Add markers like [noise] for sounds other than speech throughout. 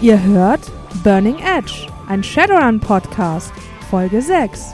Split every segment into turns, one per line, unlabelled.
Ihr hört Burning Edge, ein Shadowrun Podcast, Folge 6.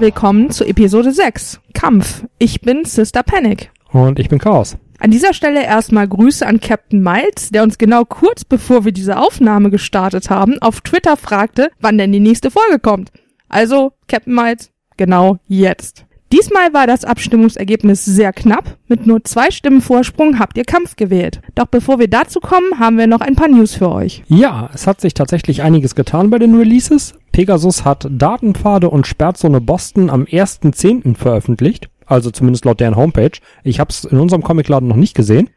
Willkommen zu Episode 6, Kampf. Ich bin Sister Panic.
Und ich bin Chaos.
An dieser Stelle erstmal Grüße an Captain Miles, der uns genau kurz bevor wir diese Aufnahme gestartet haben, auf Twitter fragte, wann denn die nächste Folge kommt. Also, Captain Miles, genau jetzt. Diesmal war das Abstimmungsergebnis sehr knapp. Mit nur zwei Stimmen Vorsprung habt ihr Kampf gewählt. Doch bevor wir dazu kommen, haben wir noch ein paar News für euch.
Ja, es hat sich tatsächlich einiges getan bei den Releases. Pegasus hat Datenpfade und Sperrzone Boston am 1.10. veröffentlicht. Also zumindest laut deren Homepage. Ich habe es in unserem Comicladen noch nicht gesehen.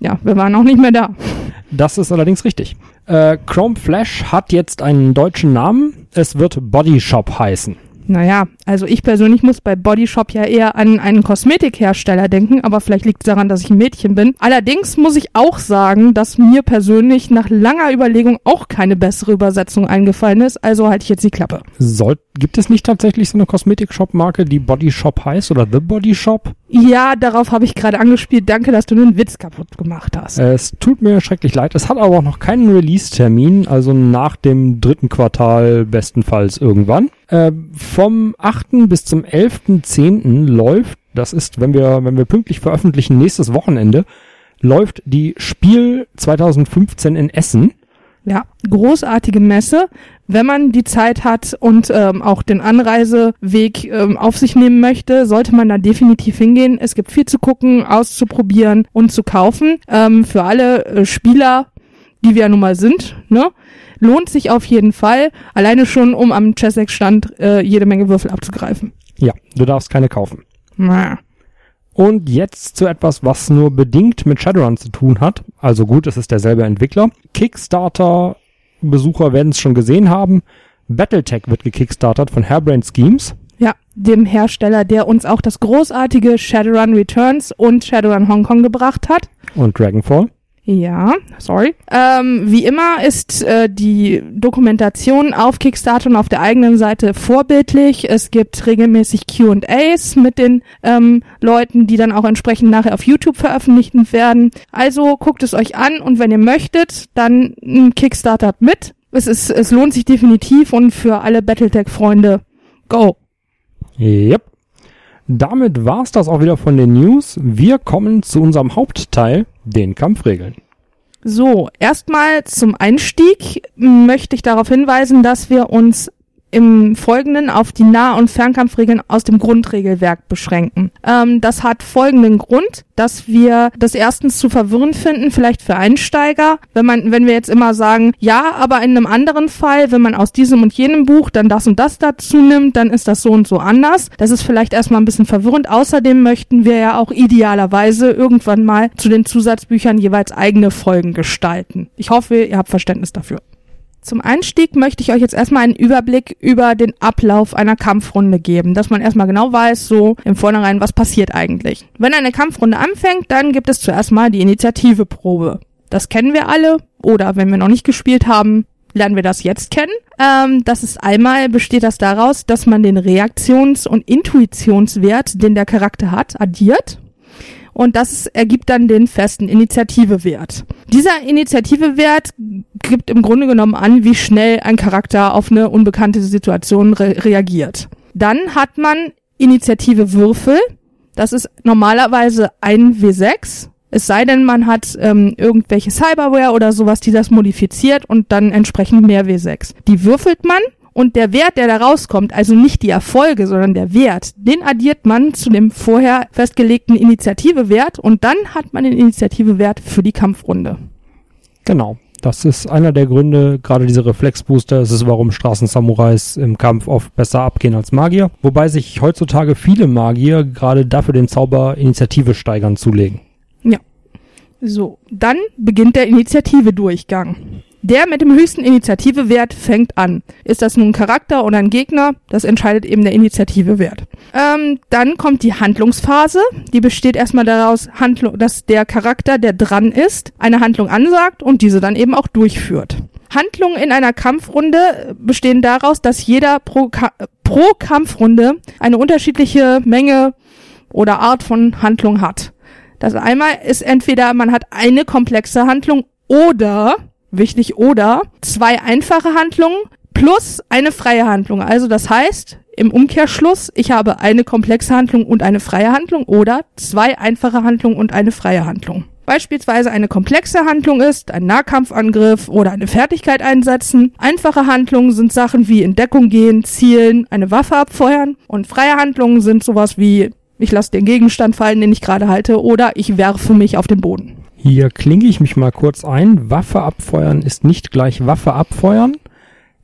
Ja, wir waren auch nicht mehr da.
Das ist allerdings richtig. Äh, Chrome Flash hat jetzt einen deutschen Namen. Es wird Body Shop heißen.
Naja, also ich persönlich muss bei Bodyshop ja eher an einen Kosmetikhersteller denken, aber vielleicht liegt es daran, dass ich ein Mädchen bin. Allerdings muss ich auch sagen, dass mir persönlich nach langer Überlegung auch keine bessere Übersetzung eingefallen ist, also halte ich jetzt die Klappe.
Soll, gibt es nicht tatsächlich so eine Kosmetik-Shop-Marke, die Body Shop heißt oder The Body Shop?
Ja, darauf habe ich gerade angespielt. Danke, dass du den Witz kaputt gemacht hast.
Es tut mir schrecklich leid. Es hat aber auch noch keinen Release-Termin, also nach dem dritten Quartal bestenfalls irgendwann. Äh, vom 8. bis zum 11.10. läuft, das ist, wenn wir, wenn wir pünktlich veröffentlichen, nächstes Wochenende, läuft die Spiel 2015 in Essen.
Ja, großartige Messe. Wenn man die Zeit hat und ähm, auch den Anreiseweg ähm, auf sich nehmen möchte, sollte man da definitiv hingehen. Es gibt viel zu gucken, auszuprobieren und zu kaufen. Ähm, für alle äh, Spieler, die wir ja nun mal sind, ne? Lohnt sich auf jeden Fall, alleine schon, um am Chessex-Stand äh, jede Menge Würfel abzugreifen.
Ja, du darfst keine kaufen.
Na.
Und jetzt zu etwas, was nur bedingt mit Shadowrun zu tun hat. Also gut, es ist derselbe Entwickler. Kickstarter-Besucher werden es schon gesehen haben. Battletech wird gekickstartert von Hairbrain Schemes.
Ja, dem Hersteller, der uns auch das großartige Shadowrun Returns und Shadowrun Hong Kong gebracht hat.
Und Dragonfall.
Ja, sorry. Ähm, wie immer ist äh, die Dokumentation auf Kickstarter und auf der eigenen Seite vorbildlich. Es gibt regelmäßig Q&As mit den ähm, Leuten, die dann auch entsprechend nachher auf YouTube veröffentlicht werden. Also guckt es euch an und wenn ihr möchtet, dann ein Kickstarter mit. Es ist, es lohnt sich definitiv und für alle Battletech-Freunde, go!
Yep. Damit war's das auch wieder von den News. Wir kommen zu unserem Hauptteil, den Kampfregeln.
So, erstmal zum Einstieg möchte ich darauf hinweisen, dass wir uns im Folgenden auf die Nah- und Fernkampfregeln aus dem Grundregelwerk beschränken. Ähm, das hat folgenden Grund, dass wir das erstens zu verwirrend finden, vielleicht für Einsteiger, wenn man, wenn wir jetzt immer sagen, ja, aber in einem anderen Fall, wenn man aus diesem und jenem Buch dann das und das dazu nimmt, dann ist das so und so anders. Das ist vielleicht erstmal ein bisschen verwirrend. Außerdem möchten wir ja auch idealerweise irgendwann mal zu den Zusatzbüchern jeweils eigene Folgen gestalten. Ich hoffe, ihr habt Verständnis dafür. Zum Einstieg möchte ich euch jetzt erstmal einen Überblick über den Ablauf einer Kampfrunde geben, dass man erstmal genau weiß, so im Vornherein, was passiert eigentlich. Wenn eine Kampfrunde anfängt, dann gibt es zuerst mal die Initiativeprobe. Das kennen wir alle, oder wenn wir noch nicht gespielt haben, lernen wir das jetzt kennen. Ähm, das ist einmal, besteht das daraus, dass man den Reaktions- und Intuitionswert, den der Charakter hat, addiert und das ergibt dann den festen Initiativewert. Dieser Initiativewert gibt im Grunde genommen an, wie schnell ein Charakter auf eine unbekannte Situation re reagiert. Dann hat man Initiativewürfel. Das ist normalerweise ein W6. Es sei denn, man hat ähm, irgendwelche Cyberware oder sowas, die das modifiziert und dann entsprechend mehr W6. Die würfelt man und der Wert, der da rauskommt, also nicht die Erfolge, sondern der Wert, den addiert man zu dem vorher festgelegten Initiativewert und dann hat man den Initiativewert für die Kampfrunde.
Genau. Das ist einer der Gründe, gerade diese Reflexbooster, es ist, warum Straßensamurais im Kampf oft besser abgehen als Magier. Wobei sich heutzutage viele Magier gerade dafür den Zauber Initiative steigern zulegen.
Ja. So, dann beginnt der Initiative-Durchgang. Der mit dem höchsten Initiativewert fängt an. Ist das nun ein Charakter oder ein Gegner? Das entscheidet eben der Initiativewert. Ähm, dann kommt die Handlungsphase. Die besteht erstmal daraus, Handlung, dass der Charakter, der dran ist, eine Handlung ansagt und diese dann eben auch durchführt. Handlungen in einer Kampfrunde bestehen daraus, dass jeder pro, Ka pro Kampfrunde eine unterschiedliche Menge oder Art von Handlung hat. Das einmal ist entweder man hat eine komplexe Handlung oder, wichtig, oder zwei einfache Handlungen plus eine freie Handlung. Also das heißt, im Umkehrschluss, ich habe eine komplexe Handlung und eine freie Handlung oder zwei einfache Handlungen und eine freie Handlung. Beispielsweise eine komplexe Handlung ist ein Nahkampfangriff oder eine Fertigkeit einsetzen. Einfache Handlungen sind Sachen wie in Deckung gehen, zielen, eine Waffe abfeuern. Und freie Handlungen sind sowas wie ich lasse den Gegenstand fallen, den ich gerade halte, oder ich werfe mich auf den Boden.
Hier klinge ich mich mal kurz ein. Waffe abfeuern ist nicht gleich Waffe abfeuern.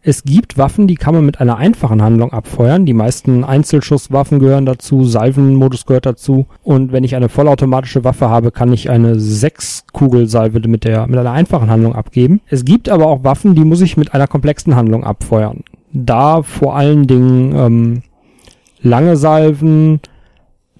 Es gibt Waffen, die kann man mit einer einfachen Handlung abfeuern. Die meisten Einzelschusswaffen gehören dazu, Salvenmodus gehört dazu. Und wenn ich eine vollautomatische Waffe habe, kann ich eine Sechs-Kugelsalve mit der, mit einer einfachen Handlung abgeben. Es gibt aber auch Waffen, die muss ich mit einer komplexen Handlung abfeuern. Da vor allen Dingen ähm, lange Salven,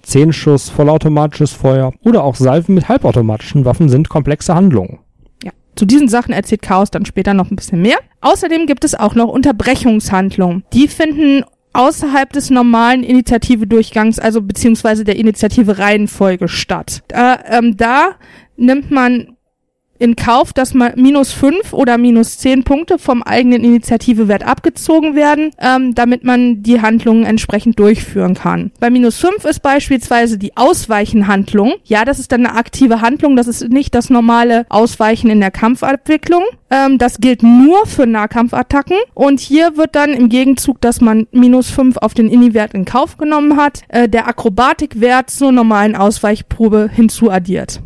Zehnschuss, vollautomatisches Feuer oder auch Salven mit halbautomatischen Waffen sind komplexe Handlungen.
Ja, zu diesen Sachen erzählt Chaos dann später noch ein bisschen mehr. Außerdem gibt es auch noch Unterbrechungshandlungen. Die finden außerhalb des normalen Initiative-Durchgangs, also beziehungsweise der Initiative-Reihenfolge statt. Da, ähm, da nimmt man in Kauf, dass mal minus fünf oder minus zehn Punkte vom eigenen Initiativewert abgezogen werden, ähm, damit man die Handlungen entsprechend durchführen kann. Bei minus fünf ist beispielsweise die Ausweichenhandlung. Ja, das ist dann eine aktive Handlung, das ist nicht das normale Ausweichen in der Kampfabwicklung. Ähm, das gilt nur für Nahkampfattacken. Und hier wird dann im Gegenzug, dass man minus fünf auf den Ini-Wert in Kauf genommen hat, äh, der Akrobatikwert zur normalen Ausweichprobe hinzuaddiert.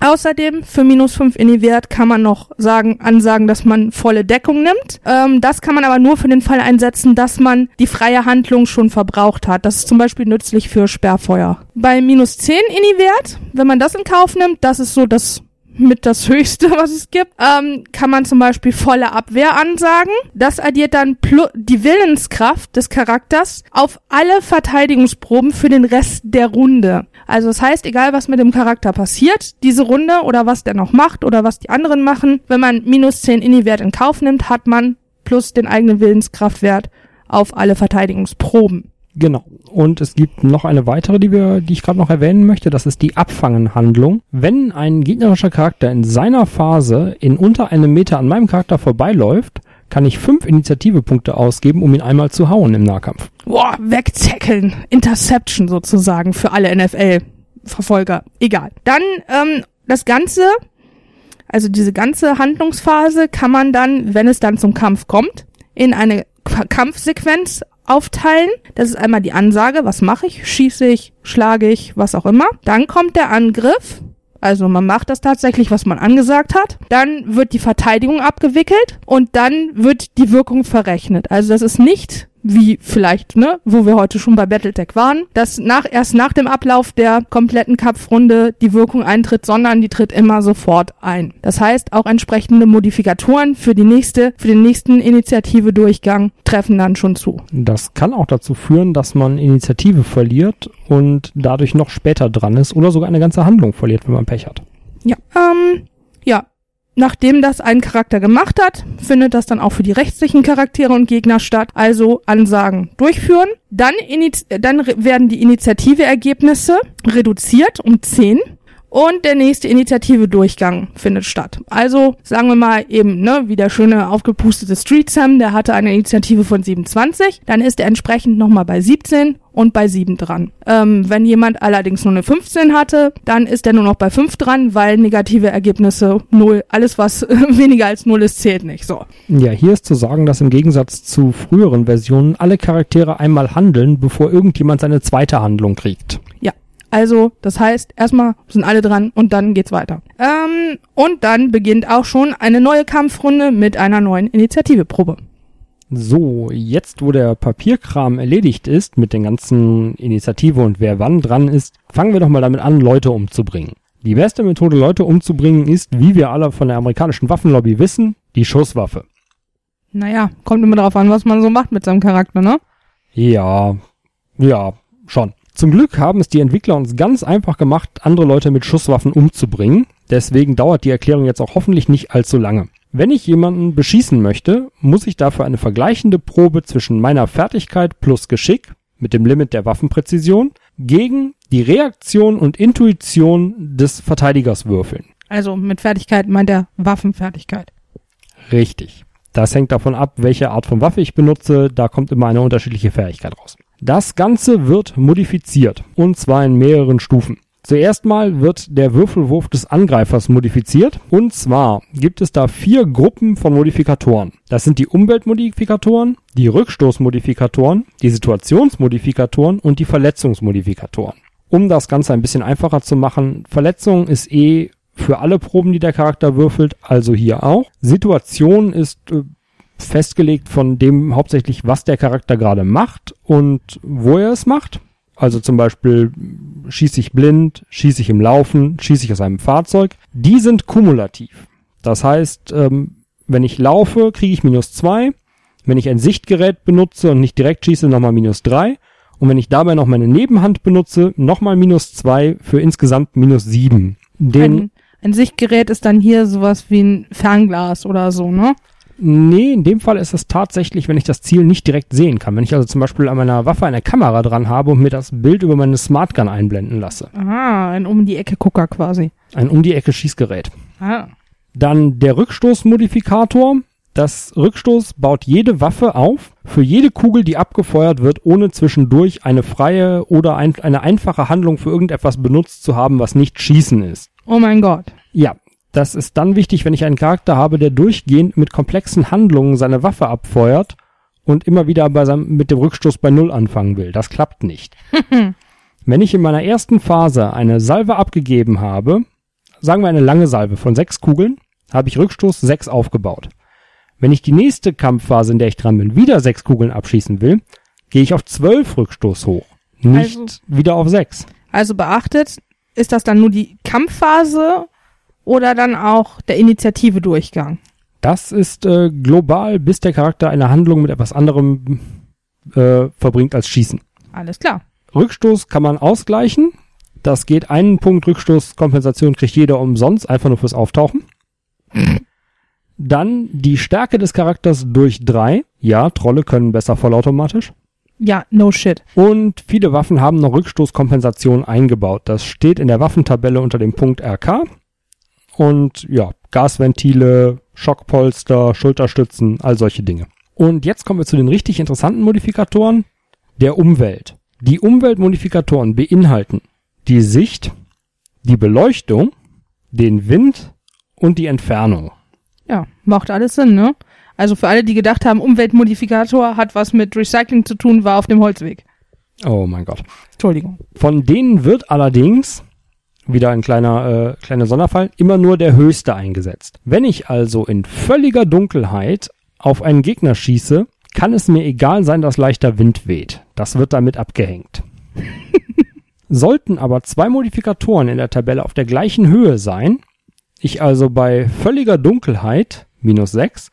Außerdem für minus 5 Inni-Wert kann man noch sagen, ansagen, dass man volle Deckung nimmt. Ähm, das kann man aber nur für den Fall einsetzen, dass man die freie Handlung schon verbraucht hat. Das ist zum Beispiel nützlich für Sperrfeuer. Bei minus 10 Inni-Wert, wenn man das in Kauf nimmt, das ist so das mit das Höchste, [laughs] was es gibt, ähm, kann man zum Beispiel volle Abwehr ansagen. Das addiert dann die Willenskraft des Charakters auf alle Verteidigungsproben für den Rest der Runde. Also das heißt, egal was mit dem Charakter passiert, diese Runde oder was der noch macht oder was die anderen machen, wenn man minus 10 Inni-Wert in Kauf nimmt, hat man plus den eigenen Willenskraftwert auf alle Verteidigungsproben.
Genau. Und es gibt noch eine weitere, die wir, die ich gerade noch erwähnen möchte. Das ist die Abfangenhandlung. Wenn ein gegnerischer Charakter in seiner Phase in unter einem Meter an meinem Charakter vorbeiläuft, kann ich fünf Initiativepunkte ausgeben, um ihn einmal zu hauen im Nahkampf.
Boah, wegzeckeln. Interception sozusagen für alle NFL-Verfolger. Egal. Dann ähm, das Ganze, also diese ganze Handlungsphase kann man dann, wenn es dann zum Kampf kommt, in eine Kampfsequenz aufteilen. Das ist einmal die Ansage, was mache ich? Schieße ich, schlage ich, was auch immer. Dann kommt der Angriff. Also man macht das tatsächlich, was man angesagt hat. Dann wird die Verteidigung abgewickelt und dann wird die Wirkung verrechnet. Also das ist nicht wie vielleicht, ne, wo wir heute schon bei Battletech waren, dass nach, erst nach dem Ablauf der kompletten Kampfrunde die Wirkung eintritt, sondern die tritt immer sofort ein. Das heißt, auch entsprechende Modifikatoren für die nächste, für den nächsten Initiative-Durchgang treffen dann schon zu.
Das kann auch dazu führen, dass man Initiative verliert und dadurch noch später dran ist oder sogar eine ganze Handlung verliert, wenn man Pech hat.
Ja, ähm, ja, Nachdem das ein Charakter gemacht hat, findet das dann auch für die rechtlichen Charaktere und Gegner statt. Also Ansagen durchführen. Dann, dann werden die Initiativeergebnisse reduziert um 10 und der nächste Initiative-Durchgang findet statt. Also sagen wir mal eben, ne, wie der schöne aufgepustete Street Sam, der hatte eine Initiative von 27, dann ist er entsprechend nochmal bei 17 und bei 7 dran. Ähm, wenn jemand allerdings nur eine 15 hatte, dann ist er nur noch bei 5 dran, weil negative Ergebnisse 0, alles was [laughs] weniger als 0 ist, zählt nicht. So.
Ja, hier ist zu sagen, dass im Gegensatz zu früheren Versionen alle Charaktere einmal handeln, bevor irgendjemand seine zweite Handlung kriegt.
Also, das heißt, erstmal sind alle dran und dann geht's weiter. Ähm, und dann beginnt auch schon eine neue Kampfrunde mit einer neuen Initiativeprobe.
So, jetzt wo der Papierkram erledigt ist mit den ganzen Initiative und wer wann dran ist, fangen wir doch mal damit an, Leute umzubringen. Die beste Methode, Leute umzubringen, ist, wie wir alle von der amerikanischen Waffenlobby wissen, die Schusswaffe.
Naja, kommt immer darauf an, was man so macht mit seinem Charakter, ne?
Ja, ja, schon. Zum Glück haben es die Entwickler uns ganz einfach gemacht, andere Leute mit Schusswaffen umzubringen. Deswegen dauert die Erklärung jetzt auch hoffentlich nicht allzu lange. Wenn ich jemanden beschießen möchte, muss ich dafür eine vergleichende Probe zwischen meiner Fertigkeit plus Geschick mit dem Limit der Waffenpräzision gegen die Reaktion und Intuition des Verteidigers würfeln.
Also mit Fertigkeit meint er Waffenfertigkeit.
Richtig. Das hängt davon ab, welche Art von Waffe ich benutze. Da kommt immer eine unterschiedliche Fähigkeit raus. Das Ganze wird modifiziert. Und zwar in mehreren Stufen. Zuerst mal wird der Würfelwurf des Angreifers modifiziert. Und zwar gibt es da vier Gruppen von Modifikatoren. Das sind die Umweltmodifikatoren, die Rückstoßmodifikatoren, die Situationsmodifikatoren und die Verletzungsmodifikatoren. Um das Ganze ein bisschen einfacher zu machen, Verletzung ist eh für alle Proben, die der Charakter würfelt, also hier auch. Situation ist äh, festgelegt von dem hauptsächlich, was der Charakter gerade macht und wo er es macht. Also zum Beispiel schieße ich blind, schieße ich im Laufen, schieße ich aus einem Fahrzeug. Die sind kumulativ. Das heißt, ähm, wenn ich laufe, kriege ich minus zwei. Wenn ich ein Sichtgerät benutze und nicht direkt schieße, nochmal minus drei. Und wenn ich dabei noch meine Nebenhand benutze, nochmal minus zwei für insgesamt minus sieben. Den,
Ein, ein Sichtgerät ist dann hier sowas wie ein Fernglas oder so, ne?
Nee, in dem Fall ist es tatsächlich, wenn ich das Ziel nicht direkt sehen kann. Wenn ich also zum Beispiel an meiner Waffe eine Kamera dran habe und mir das Bild über meine Smartgun einblenden lasse.
Aha, ein um die Ecke Gucker quasi.
Ein um die Ecke Schießgerät.
Ah.
Dann der Rückstoßmodifikator. Das Rückstoß baut jede Waffe auf, für jede Kugel, die abgefeuert wird, ohne zwischendurch eine freie oder ein, eine einfache Handlung für irgendetwas benutzt zu haben, was nicht Schießen ist.
Oh mein Gott.
Ja, das ist dann wichtig, wenn ich einen Charakter habe, der durchgehend mit komplexen Handlungen seine Waffe abfeuert und immer wieder bei seinem, mit dem Rückstoß bei Null anfangen will. Das klappt nicht. [laughs] wenn ich in meiner ersten Phase eine Salve abgegeben habe, sagen wir eine lange Salve von sechs Kugeln, habe ich Rückstoß sechs aufgebaut. Wenn ich die nächste Kampfphase, in der ich dran bin, wieder sechs Kugeln abschießen will, gehe ich auf zwölf Rückstoß hoch. Nicht
Also-
wieder auf sechs.
Also beachtet, ist das dann nur die Kampfphase oder dann auch der Initiative Durchgang?
Das ist äh, global, bis der Charakter eine Handlung mit etwas anderem äh, verbringt als Schießen.
Alles klar.
Rückstoß kann man ausgleichen. Das geht einen Punkt Rückstoßkompensation kriegt jeder umsonst, einfach nur fürs Auftauchen. [clears throat] Dann die Stärke des Charakters durch drei. Ja, Trolle können besser vollautomatisch.
Ja, no shit.
Und viele Waffen haben noch Rückstoßkompensation eingebaut. Das steht in der Waffentabelle unter dem Punkt RK. Und ja, Gasventile, Schockpolster, Schulterstützen, all solche Dinge. Und jetzt kommen wir zu den richtig interessanten Modifikatoren der Umwelt. Die Umweltmodifikatoren beinhalten die Sicht, die Beleuchtung, den Wind und die Entfernung.
Ja, macht alles Sinn, ne? Also für alle, die gedacht haben, Umweltmodifikator hat was mit Recycling zu tun, war auf dem Holzweg.
Oh mein Gott.
Entschuldigung.
Von denen wird allerdings, wieder ein kleiner, äh, kleiner Sonderfall, immer nur der höchste eingesetzt. Wenn ich also in völliger Dunkelheit auf einen Gegner schieße, kann es mir egal sein, dass leichter Wind weht. Das wird damit abgehängt. [laughs] Sollten aber zwei Modifikatoren in der Tabelle auf der gleichen Höhe sein, ich also bei völliger Dunkelheit minus 6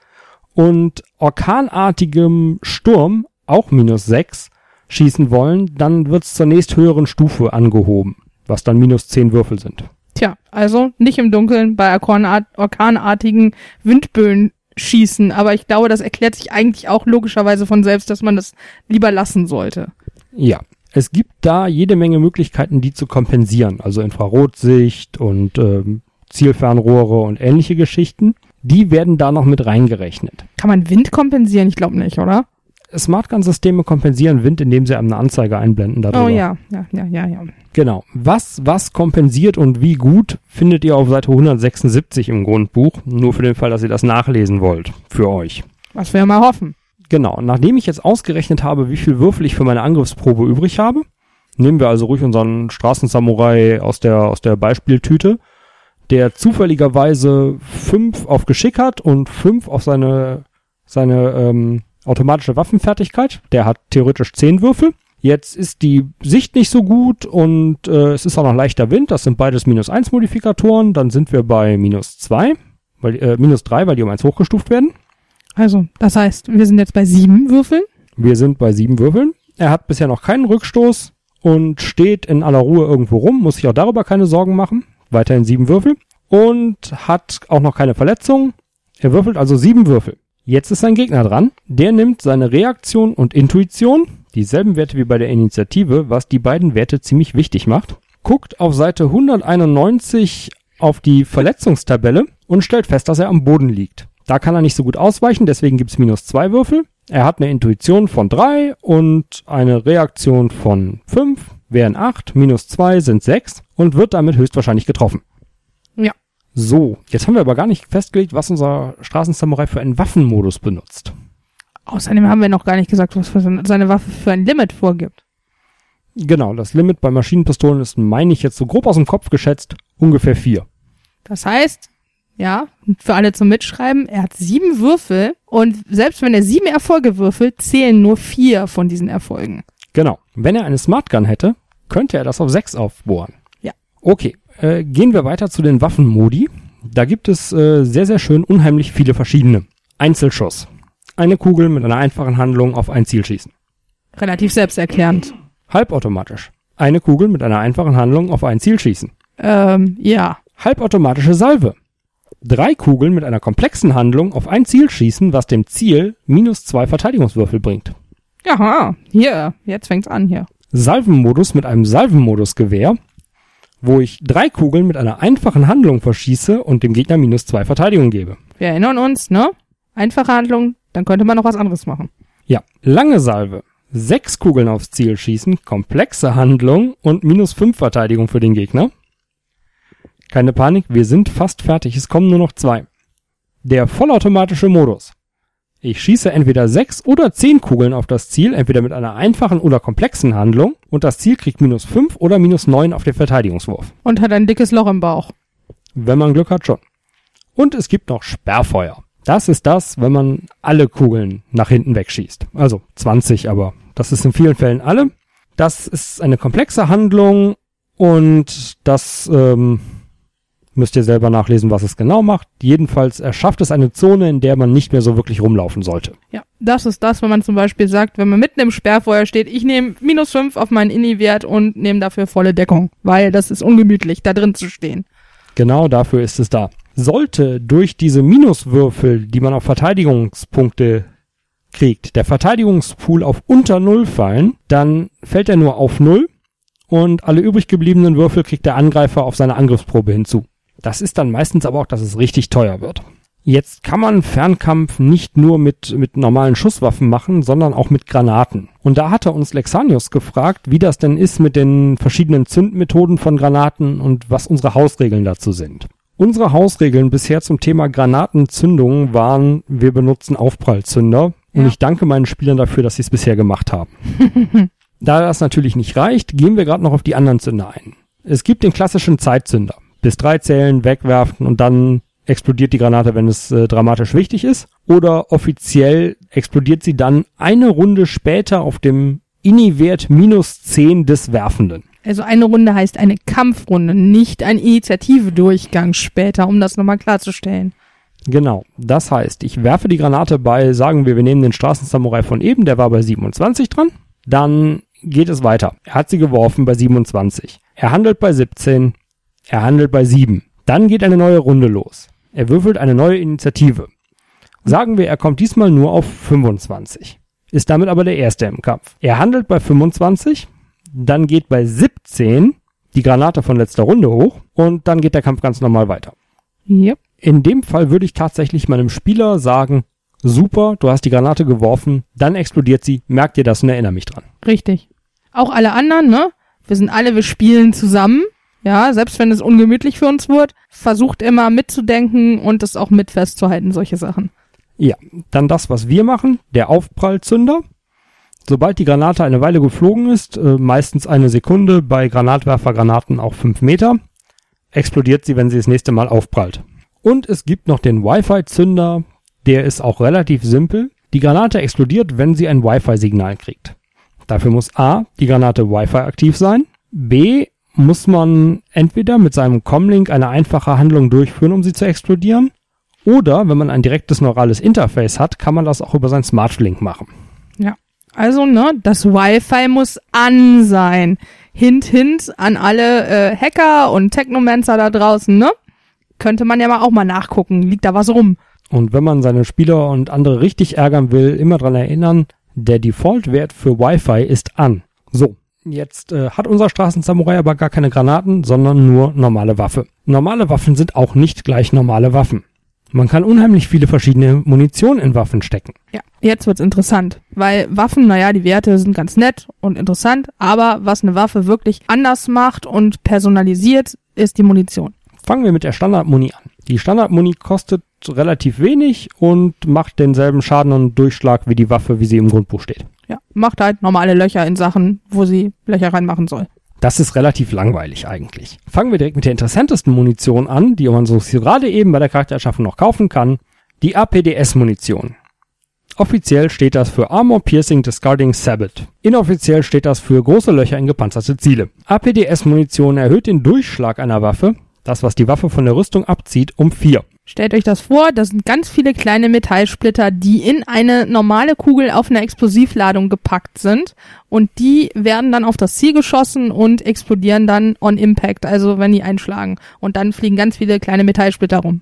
und orkanartigem Sturm auch minus 6 schießen wollen, dann wird's zur nächsthöheren Stufe angehoben, was dann minus 10 Würfel sind.
Tja, also nicht im Dunkeln bei orkanart orkanartigen Windböen schießen, aber ich glaube, das erklärt sich eigentlich auch logischerweise von selbst, dass man das lieber lassen sollte.
Ja, es gibt da jede Menge Möglichkeiten, die zu kompensieren, also Infrarotsicht und ähm, Zielfernrohre und ähnliche Geschichten. Die werden da noch mit reingerechnet.
Kann man Wind kompensieren? Ich glaube nicht, oder?
Smartgun-Systeme kompensieren Wind, indem sie einem eine Anzeige einblenden darüber.
Oh ja, ja, ja, ja, ja.
Genau. Was, was kompensiert und wie gut, findet ihr auf Seite 176 im Grundbuch. Nur für den Fall, dass ihr das nachlesen wollt. Für euch.
Was wir mal hoffen.
Genau. Nachdem ich jetzt ausgerechnet habe, wie viel Würfel ich für meine Angriffsprobe übrig habe, nehmen wir also ruhig unseren Straßensamurai aus der, aus der Beispieltüte, der zufälligerweise fünf auf Geschick hat und fünf auf seine, seine ähm, automatische Waffenfertigkeit. Der hat theoretisch zehn Würfel. Jetzt ist die Sicht nicht so gut und äh, es ist auch noch leichter Wind. Das sind beides minus eins Modifikatoren. Dann sind wir bei minus zwei, weil, äh, minus drei, weil die um eins hochgestuft werden.
Also, das heißt, wir sind jetzt bei sieben Würfeln.
Wir sind bei sieben Würfeln. Er hat bisher noch keinen Rückstoß und steht in aller Ruhe irgendwo rum, muss sich auch darüber keine Sorgen machen. Weiterhin sieben Würfel. Und hat auch noch keine Verletzung. Er würfelt also sieben Würfel. Jetzt ist sein Gegner dran. Der nimmt seine Reaktion und Intuition, dieselben Werte wie bei der Initiative, was die beiden Werte ziemlich wichtig macht. Guckt auf Seite 191 auf die Verletzungstabelle und stellt fest, dass er am Boden liegt. Da kann er nicht so gut ausweichen, deswegen gibt's minus zwei Würfel. Er hat eine Intuition von drei und eine Reaktion von fünf, wären acht, minus zwei sind sechs und wird damit höchstwahrscheinlich getroffen. So, jetzt haben wir aber gar nicht festgelegt, was unser Straßensamurai für einen Waffenmodus benutzt.
Außerdem haben wir noch gar nicht gesagt, was für seine Waffe für ein Limit vorgibt.
Genau, das Limit bei Maschinenpistolen ist, meine ich jetzt so grob aus dem Kopf geschätzt, ungefähr vier.
Das heißt, ja, für alle zum Mitschreiben, er hat sieben Würfel und selbst wenn er sieben Erfolge würfelt, zählen nur vier von diesen Erfolgen.
Genau. Wenn er eine Smart Gun hätte, könnte er das auf sechs aufbohren.
Ja.
Okay, äh, gehen wir weiter zu den Waffenmodi. Da gibt es äh, sehr, sehr schön unheimlich viele verschiedene. Einzelschuss. Eine Kugel mit einer einfachen Handlung auf ein Ziel schießen.
Relativ selbsterklärend.
Halbautomatisch. Eine Kugel mit einer einfachen Handlung auf ein Ziel schießen.
Ähm, ja.
Halbautomatische Salve. Drei Kugeln mit einer komplexen Handlung auf ein Ziel schießen, was dem Ziel minus zwei Verteidigungswürfel bringt.
Aha, hier, jetzt fängt's an hier.
Salvenmodus mit einem Salvenmodusgewehr, wo ich drei Kugeln mit einer einfachen Handlung verschieße und dem Gegner minus zwei Verteidigung gebe.
Wir erinnern uns, ne? Einfache Handlung, dann könnte man noch was anderes machen.
Ja, lange Salve. Sechs Kugeln aufs Ziel schießen, komplexe Handlung und minus fünf Verteidigung für den Gegner. Keine Panik, wir sind fast fertig, es kommen nur noch zwei. Der vollautomatische Modus. Ich schieße entweder sechs oder zehn Kugeln auf das Ziel, entweder mit einer einfachen oder komplexen Handlung, und das Ziel kriegt minus fünf oder minus neun auf den Verteidigungswurf.
Und hat ein dickes Loch im Bauch.
Wenn man Glück hat, schon. Und es gibt noch Sperrfeuer. Das ist das, wenn man alle Kugeln nach hinten wegschießt. Also 20, aber das ist in vielen Fällen alle. Das ist eine komplexe Handlung und das ähm, müsst ihr selber nachlesen, was es genau macht. Jedenfalls erschafft es eine Zone, in der man nicht mehr so wirklich rumlaufen sollte.
Ja, das ist das, wenn man zum Beispiel sagt, wenn man mitten im Sperrfeuer steht, ich nehme minus fünf auf meinen Inni-Wert und nehme dafür volle Deckung, weil das ist ungemütlich, da drin zu stehen.
Genau dafür ist es da. Sollte durch diese Minuswürfel, die man auf Verteidigungspunkte kriegt, der Verteidigungspool auf unter Null fallen, dann fällt er nur auf Null und alle übrig gebliebenen Würfel kriegt der Angreifer auf seine Angriffsprobe hinzu. Das ist dann meistens aber auch, dass es richtig teuer wird. Jetzt kann man Fernkampf nicht nur mit, mit normalen Schusswaffen machen, sondern auch mit Granaten. Und da hatte uns Lexanius gefragt, wie das denn ist mit den verschiedenen Zündmethoden von Granaten und was unsere Hausregeln dazu sind. Unsere Hausregeln bisher zum Thema Granatenzündung waren, wir benutzen Aufprallzünder. Und
Ja.
ich danke meinen Spielern dafür, dass sie es bisher gemacht haben. [laughs] da das natürlich nicht reicht, gehen wir gerade noch auf die anderen Zünder ein. Es gibt den klassischen Zeitzünder. Bis drei zählen, wegwerfen und dann explodiert die Granate, wenn es äh, dramatisch wichtig ist. Oder offiziell explodiert sie dann eine Runde später auf dem Ini-Wert minus 10 des Werfenden.
Also eine Runde heißt eine Kampfrunde, nicht ein Initiative-Durchgang später, um das nochmal klarzustellen.
Genau. Das heißt, ich werfe die Granate bei, sagen wir, wir nehmen den Straßensamurai von eben, der war bei 27 dran. Dann geht es weiter. Er hat sie geworfen bei 27. Er handelt bei 17. Er handelt bei 7. Dann geht eine neue Runde los. Er würfelt eine neue Initiative. Sagen wir, er kommt diesmal nur auf 25. Ist damit aber der Erste im Kampf. Er handelt bei 25. Dann geht bei 17 die Granate von letzter Runde hoch. Und dann geht der Kampf ganz normal weiter.
Yep.
In dem Fall würde ich tatsächlich meinem Spieler sagen, super, du hast die Granate geworfen, dann explodiert sie, merk dir das und erinnere mich dran.
Richtig. Auch alle anderen, ne? Wir sind alle, wir spielen zusammen. Ja, selbst wenn es ungemütlich für uns wird, versucht immer mitzudenken und das auch mit festzuhalten, solche Sachen.
Ja, dann das, was wir machen, der Aufprallzünder. Sobald die Granate eine Weile geflogen ist, äh, meistens eine Sekunde, bei Granatwerfergranaten auch fünf Meter, explodiert sie, wenn sie das nächste Mal aufprallt. Und es gibt noch den Wi-Fi-Zünder, der ist auch relativ simpel. Die Granate explodiert, wenn sie ein Wi-Fi-Signal kriegt. Dafür muss A, die Granate Wi-Fi aktiv sein, B, muss man entweder mit seinem Comlink eine einfache Handlung durchführen, um sie zu explodieren, oder wenn man ein direktes neurales Interface hat, kann man das auch über sein Smartlink machen.
Ja. Also, ne, das Wi-Fi muss an sein. Hint, hint an alle äh, Hacker und Technomancer da draußen, ne? Könnte man ja mal auch mal nachgucken. Liegt da was rum?
Und wenn man seine Spieler und andere richtig ärgern will, immer dran erinnern, Der Default-Wert für Wi-Fi ist an. So, jetzt äh, hat unser Straßensamurai aber gar keine Granaten, sondern nur normale Waffe. Normale Waffen sind auch nicht gleich normale Waffen. Man kann unheimlich viele verschiedene Munition in Waffen stecken.
Ja, jetzt wird's interessant, weil Waffen, naja, die Werte sind ganz nett und interessant, aber was eine Waffe wirklich anders macht und personalisiert, ist die Munition.
Fangen wir mit der Standardmuni an. Die Standardmuni kostet relativ wenig und macht denselben Schaden und Durchschlag wie die Waffe, wie sie im Grundbuch steht.
Ja, macht halt normale Löcher in Sachen, wo sie Löcher reinmachen soll.
Das ist relativ langweilig eigentlich. Fangen wir direkt mit der interessantesten Munition an, die man so gerade eben bei der Charaktererschaffung noch kaufen kann. Die APDS-Munition. Offiziell steht das für Armor Piercing Discarding Sabot. Inoffiziell steht das für große Löcher in gepanzerte Ziele. APDS-Munition erhöht den Durchschlag einer Waffe, das was die Waffe von der Rüstung abzieht, um 4.
Stellt euch das vor, das sind ganz viele kleine Metallsplitter, die in eine normale Kugel auf einer Explosivladung gepackt sind und die werden dann auf das Ziel geschossen und explodieren dann on Impact, also wenn die einschlagen und dann fliegen ganz viele kleine Metallsplitter rum.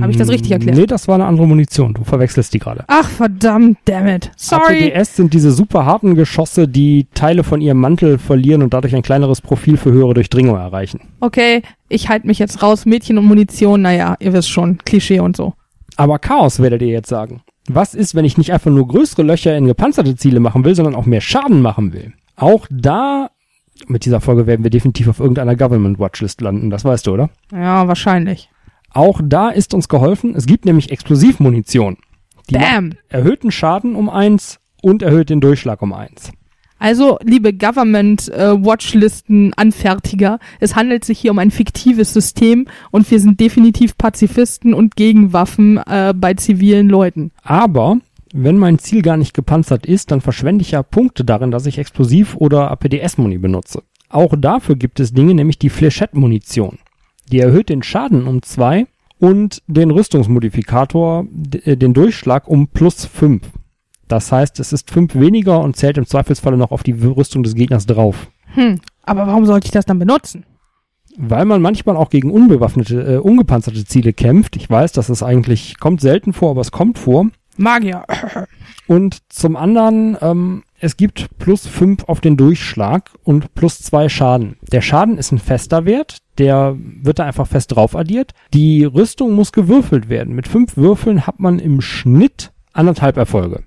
Habe ich das richtig erklärt?
Nee, das war eine andere Munition. Du verwechselst die gerade.
Ach verdammt, damn it. Sorry.
APDS sind diese super harten Geschosse, die Teile von ihrem Mantel verlieren und dadurch ein kleineres Profil für höhere Durchdringung erreichen.
Okay, ich halte mich jetzt raus. Mädchen und Munition, naja, ihr wisst schon, Klischee und so.
Aber Chaos werdet ihr jetzt sagen. Was ist, wenn ich nicht einfach nur größere Löcher in gepanzerte Ziele machen will, sondern auch mehr Schaden machen will? Auch da, mit dieser Folge werden wir definitiv auf irgendeiner Government Watchlist landen, das weißt du, oder?
Ja, wahrscheinlich.
Auch da ist uns geholfen. Es gibt nämlich Explosivmunition. Die
Bam.
erhöhten Schaden um eins und erhöht den Durchschlag um eins.
Also, liebe Government-Watchlisten-Anfertiger, es handelt sich hier um ein fiktives System und wir sind definitiv Pazifisten und gegen Waffen äh, bei zivilen Leuten.
Aber wenn mein Ziel gar nicht gepanzert ist, dann verschwende ich ja Punkte darin, dass ich Explosiv- oder APDS-Muni benutze. Auch dafür gibt es Dinge, nämlich die Fléchette-Munition. Die erhöht den Schaden um zwei und den Rüstungsmodifikator, d- den Durchschlag um plus fünf. Das heißt, es ist fünf weniger und zählt im Zweifelsfalle noch auf die Rüstung des Gegners drauf.
Hm, aber warum sollte ich das dann benutzen?
Weil man manchmal auch gegen unbewaffnete, äh, ungepanzerte Ziele kämpft. Ich weiß, dass es eigentlich kommt selten vor, aber es kommt vor.
Magier. [clears throat]
Und zum anderen, ähm, es gibt plus fünf auf den Durchschlag und plus zwei Schaden. Der Schaden ist ein fester Wert, der wird da einfach fest drauf addiert. Die Rüstung muss gewürfelt werden. Mit fünf Würfeln hat man im Schnitt anderthalb Erfolge.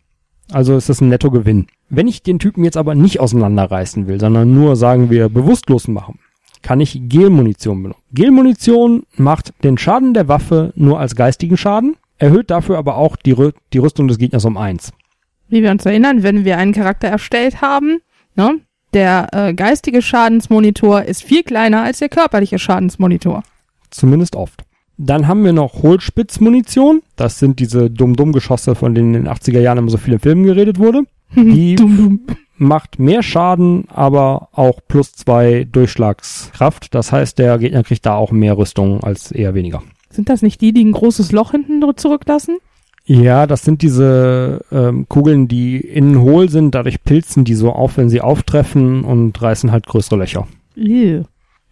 Also ist das ein Nettogewinn. Wenn ich den Typen jetzt aber nicht auseinanderreißen will, sondern nur, sagen wir, bewusstlos machen, kann ich Gelmunition benutzen. Gelmunition macht den Schaden der Waffe nur als geistigen Schaden, erhöht dafür aber auch die, Rü die Rüstung des Gegners um eins.
Wie wir uns erinnern, wenn wir einen Charakter erstellt haben, ne? Der äh, geistige Schadensmonitor ist viel kleiner als der körperliche Schadensmonitor.
Zumindest oft. Dann haben wir noch Hohlspitzmunition. Das sind diese Dumm-Dumm-Geschosse, von denen in den 80er Jahren immer so viel in Filmen geredet wurde. [laughs] Die
Dum, dum.
macht mehr Schaden, aber auch plus zwei Durchschlagskraft. Das heißt, der Gegner kriegt da auch mehr Rüstung als eher weniger.
Sind das nicht die, die ein großes Loch hinten zurücklassen?
Ja, das sind diese ähm, Kugeln, die innen hohl sind. Dadurch pilzen die so auf, wenn sie auftreffen und reißen halt größere Löcher.
Ew.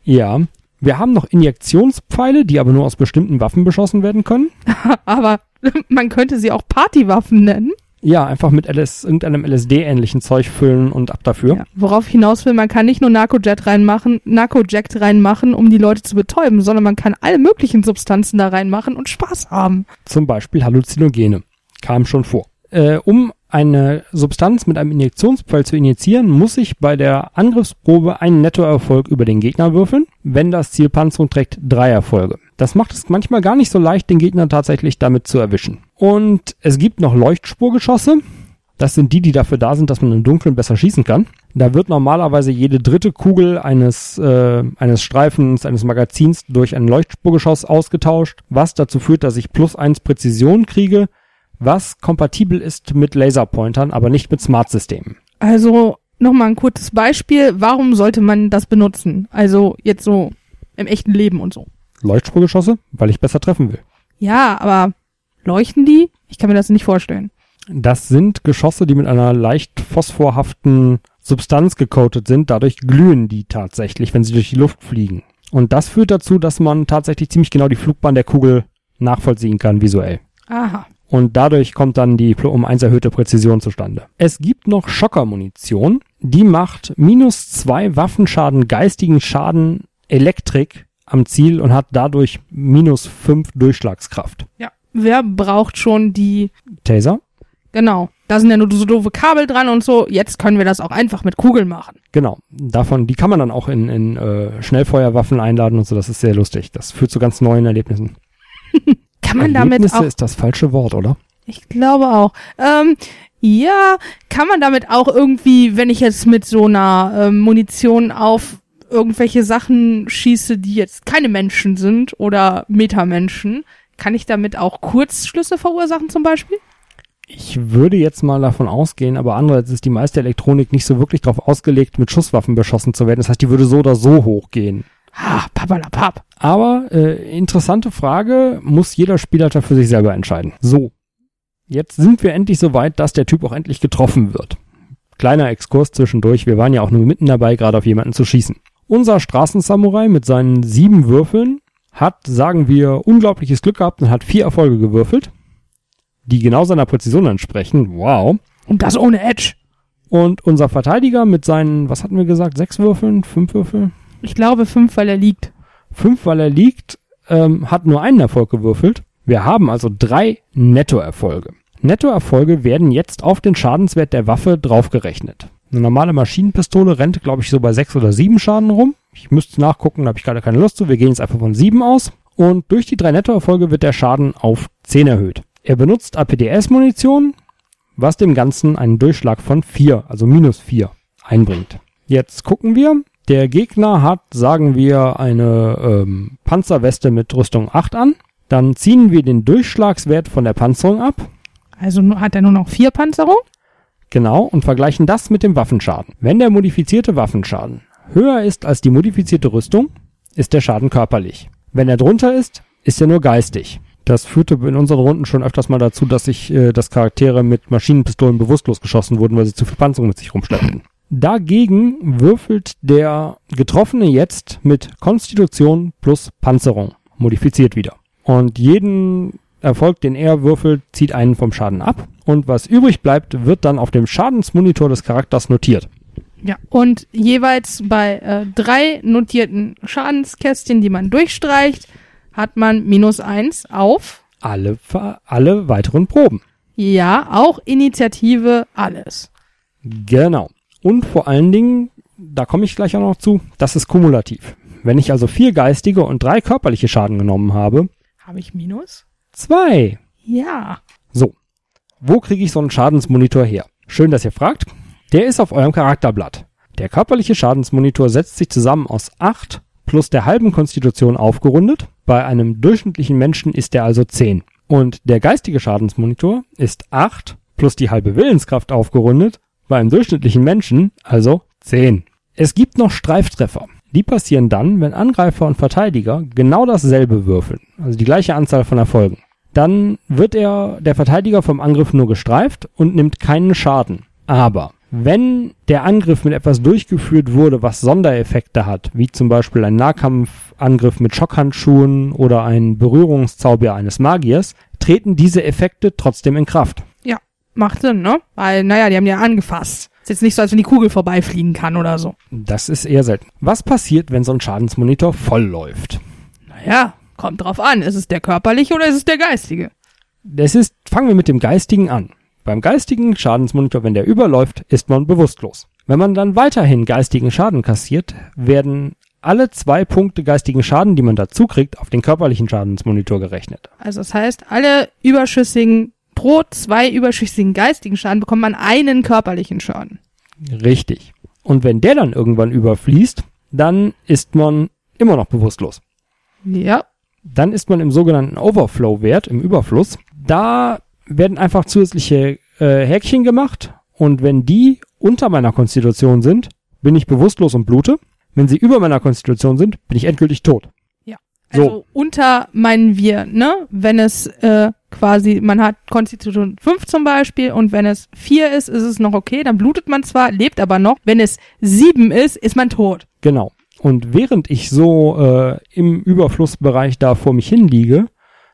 Ja. Wir haben noch Injektionspfeile, die aber nur aus bestimmten Waffen beschossen werden können. [laughs]
Aber man könnte sie auch Partywaffen nennen.
Ja, einfach mit LS, irgendeinem LSD-ähnlichen Zeug füllen und ab dafür.
Ja. Worauf hinaus will, man kann nicht nur Narcojet reinmachen, Narcojet reinmachen, um die Leute zu betäuben, sondern man kann alle möglichen Substanzen da reinmachen und Spaß haben.
Zum Beispiel Halluzinogene. Kam schon vor. Äh, um eine Substanz mit einem Injektionspfeil zu injizieren, muss ich bei der Angriffsprobe einen Nettoerfolg über den Gegner würfeln. Wenn das Ziel Panzerung trägt, drei Erfolge. Das macht es manchmal gar nicht so leicht, den Gegner tatsächlich damit zu erwischen. Und es gibt noch Leuchtspurgeschosse. Das sind die, die dafür da sind, dass man im Dunkeln besser schießen kann. Da wird normalerweise jede dritte Kugel eines, äh, eines Streifens, eines Magazins durch ein Leuchtspurgeschoss ausgetauscht, was dazu führt, dass ich plus eins Präzision kriege, was kompatibel ist mit Laserpointern, aber nicht mit Smart-Systemen.
Also nochmal ein kurzes Beispiel. Warum sollte man das benutzen? Also jetzt so im echten Leben und so.
Leuchtspurgeschosse, weil ich besser treffen will.
Ja, aber leuchten die? Ich kann mir das nicht vorstellen.
Das sind Geschosse, die mit einer leicht phosphorhaften Substanz gecoatet sind. Dadurch glühen die tatsächlich, wenn sie durch die Luft fliegen. Und das führt dazu, dass man tatsächlich ziemlich genau die Flugbahn der Kugel nachvollziehen kann visuell.
Aha.
Und dadurch kommt dann die um 1 erhöhte Präzision zustande. Es gibt noch Schockermunition. Die macht minus zwei Waffenschaden, geistigen Schaden, Elektrik am Ziel und hat dadurch minus fünf Durchschlagskraft.
Ja. Wer braucht schon die,
Taser?
genau, da sind ja nur so doofe Kabel dran und so. Jetzt können wir das auch einfach mit Kugeln machen.
Genau. Davon, die kann man dann auch in, in äh, Schnellfeuerwaffen einladen und so. Das ist sehr lustig. Das führt zu ganz neuen Erlebnissen. [laughs]
Kann man damit
Erlebnisse
auch,
ist das falsche Wort, oder?
ich glaube auch, ähm, ja, kann man damit auch irgendwie, wenn ich jetzt mit so einer ähm, Munition auf irgendwelche Sachen schieße, die jetzt keine Menschen sind oder Metamenschen, kann ich damit auch Kurzschlüsse verursachen zum Beispiel?
Ich würde jetzt mal davon ausgehen, aber andererseits ist die meiste Elektronik nicht so wirklich darauf ausgelegt, mit Schusswaffen beschossen zu werden. Das heißt, die würde so oder so hochgehen.
Ha, papalapap.
Aber äh, interessante Frage, muss jeder Spielleiter für sich selber entscheiden. So, jetzt sind wir endlich so weit, dass der Typ auch endlich getroffen wird. Kleiner Exkurs zwischendurch, wir waren ja auch nur mitten dabei, gerade auf jemanden zu schießen. Unser Straßensamurai mit seinen sieben Würfeln hat, sagen wir, unglaubliches Glück gehabt und hat vier Erfolge gewürfelt, die genau seiner Präzision entsprechen. Wow.
Und das ohne Edge.
Und unser Verteidiger mit seinen, was hatten wir gesagt, sechs Würfeln, fünf Würfeln?
Ich glaube fünf, weil er liegt.
Fünf, weil er liegt, ähm, hat nur einen Erfolg gewürfelt. Wir haben also drei Nettoerfolge. Nettoerfolge werden jetzt auf den Schadenswert der Waffe draufgerechnet. Eine normale Maschinenpistole rennt, glaube ich, so bei sechs oder sieben Schaden rum. Ich müsste nachgucken, da habe ich gerade keine Lust zu. Wir gehen jetzt einfach von sieben aus. Und durch die drei Nettoerfolge wird der Schaden auf 10 erhöht. Er benutzt APDS-Munition, was dem Ganzen einen Durchschlag von 4, also minus 4, einbringt. Jetzt gucken wir. Der Gegner hat, sagen wir, eine ähm, Panzerweste mit Rüstung 8 an. Dann ziehen wir den Durchschlagswert von der Panzerung ab.
Also hat er nur noch vier Panzerung?
Genau, und vergleichen das mit dem Waffenschaden. Wenn der modifizierte Waffenschaden höher ist als die modifizierte Rüstung, ist der Schaden körperlich. Wenn er drunter ist, ist er nur geistig. Das führte in unseren Runden schon öfters mal dazu, dass sich äh, dass Charaktere mit Maschinenpistolen bewusstlos geschossen wurden, weil sie zu viel Panzerung mit sich rumschleppten. Dagegen würfelt der Getroffene jetzt mit Konstitution plus Panzerung, modifiziert wieder. Und jeden Erfolg, den er würfelt, zieht einen vom Schaden ab. Und was übrig bleibt, wird dann auf dem Schadensmonitor des Charakters notiert.
Ja. Und jeweils bei äh, drei notierten Schadenskästchen, die man durchstreicht, hat man minus eins auf.
Alle, alle weiteren Proben.
Ja, auch Initiative, alles.
Genau. Und vor allen Dingen, da komme ich gleich auch noch zu, das ist kumulativ. Wenn ich also vier geistige und drei körperliche Schaden genommen habe,
Habe ich Minus?
Zwei.
Ja.
So. Wo kriege ich so einen Schadensmonitor her? Schön, dass ihr fragt. Der ist auf eurem Charakterblatt. Der körperliche Schadensmonitor setzt sich zusammen aus 8 plus der halben Konstitution aufgerundet. Bei einem durchschnittlichen Menschen ist er also 10. Und der geistige Schadensmonitor ist 8 plus die halbe Willenskraft aufgerundet. Bei einem durchschnittlichen Menschen also 10. Es gibt noch Streiftreffer. Die passieren dann, wenn Angreifer und Verteidiger genau dasselbe würfeln. Also die gleiche Anzahl von Erfolgen dann wird er, der Verteidiger vom Angriff nur gestreift und nimmt keinen Schaden. Aber wenn der Angriff mit etwas durchgeführt wurde, was Sondereffekte hat, wie zum Beispiel ein Nahkampfangriff mit Schockhandschuhen oder ein Berührungszauber eines Magiers, treten diese Effekte trotzdem in Kraft.
Ja. Macht Sinn, ne? Weil, naja, die haben ja angefasst. Ist jetzt nicht so, als wenn die Kugel vorbeifliegen kann oder so.
Das ist eher selten. Was passiert, wenn so ein Schadensmonitor voll läuft?
Naja, kommt drauf an. Ist es der körperliche oder ist es der geistige?
Das ist, fangen wir mit dem Geistigen an. Beim geistigen Schadensmonitor, wenn der überläuft, ist man bewusstlos. Wenn man dann weiterhin geistigen Schaden kassiert, werden alle zwei Punkte geistigen Schaden, die man dazu kriegt, auf den körperlichen Schadensmonitor gerechnet.
Also das heißt, alle überschüssigen, pro zwei überschüssigen geistigen Schaden bekommt man einen körperlichen Schaden.
Richtig. Und wenn der dann irgendwann überfließt, dann ist man immer noch bewusstlos.
Ja.
Dann ist man im sogenannten Overflow-Wert, im Überfluss. Da werden einfach zusätzliche äh, Häkchen gemacht und wenn die unter meiner Konstitution sind, bin ich bewusstlos und blute. Wenn sie über meiner Konstitution sind, bin ich endgültig tot.
Also
So.
unter meinen wir, ne? Wenn es äh, quasi, man hat Konstitution 5 zum Beispiel und wenn es 4 ist, ist es noch okay, dann blutet man zwar, lebt aber noch. Wenn es 7 ist, ist man tot.
Genau. Und während ich so äh, im Überflussbereich da vor mich hinliege,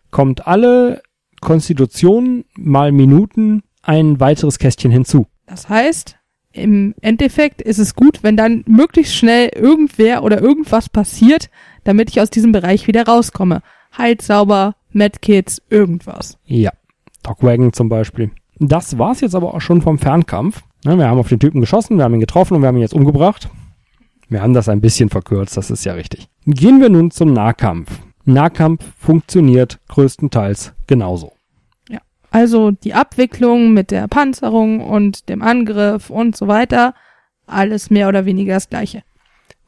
kommt alle Konstitution mal Minuten ein weiteres Kästchen hinzu.
Das heißt, im Endeffekt ist es gut, wenn dann möglichst schnell irgendwer oder irgendwas passiert, damit ich aus diesem Bereich wieder rauskomme. Heilsauber, Medkits, irgendwas.
Ja, Dogwagon zum Beispiel. Das war's jetzt aber auch schon vom Fernkampf. Ne, wir haben auf den Typen geschossen, wir haben ihn getroffen und wir haben ihn jetzt umgebracht. Wir haben das ein bisschen verkürzt, das ist ja richtig. Gehen wir nun zum Nahkampf. Nahkampf funktioniert größtenteils genauso.
Also die Abwicklung mit der Panzerung und dem Angriff und so weiter, alles mehr oder weniger das gleiche.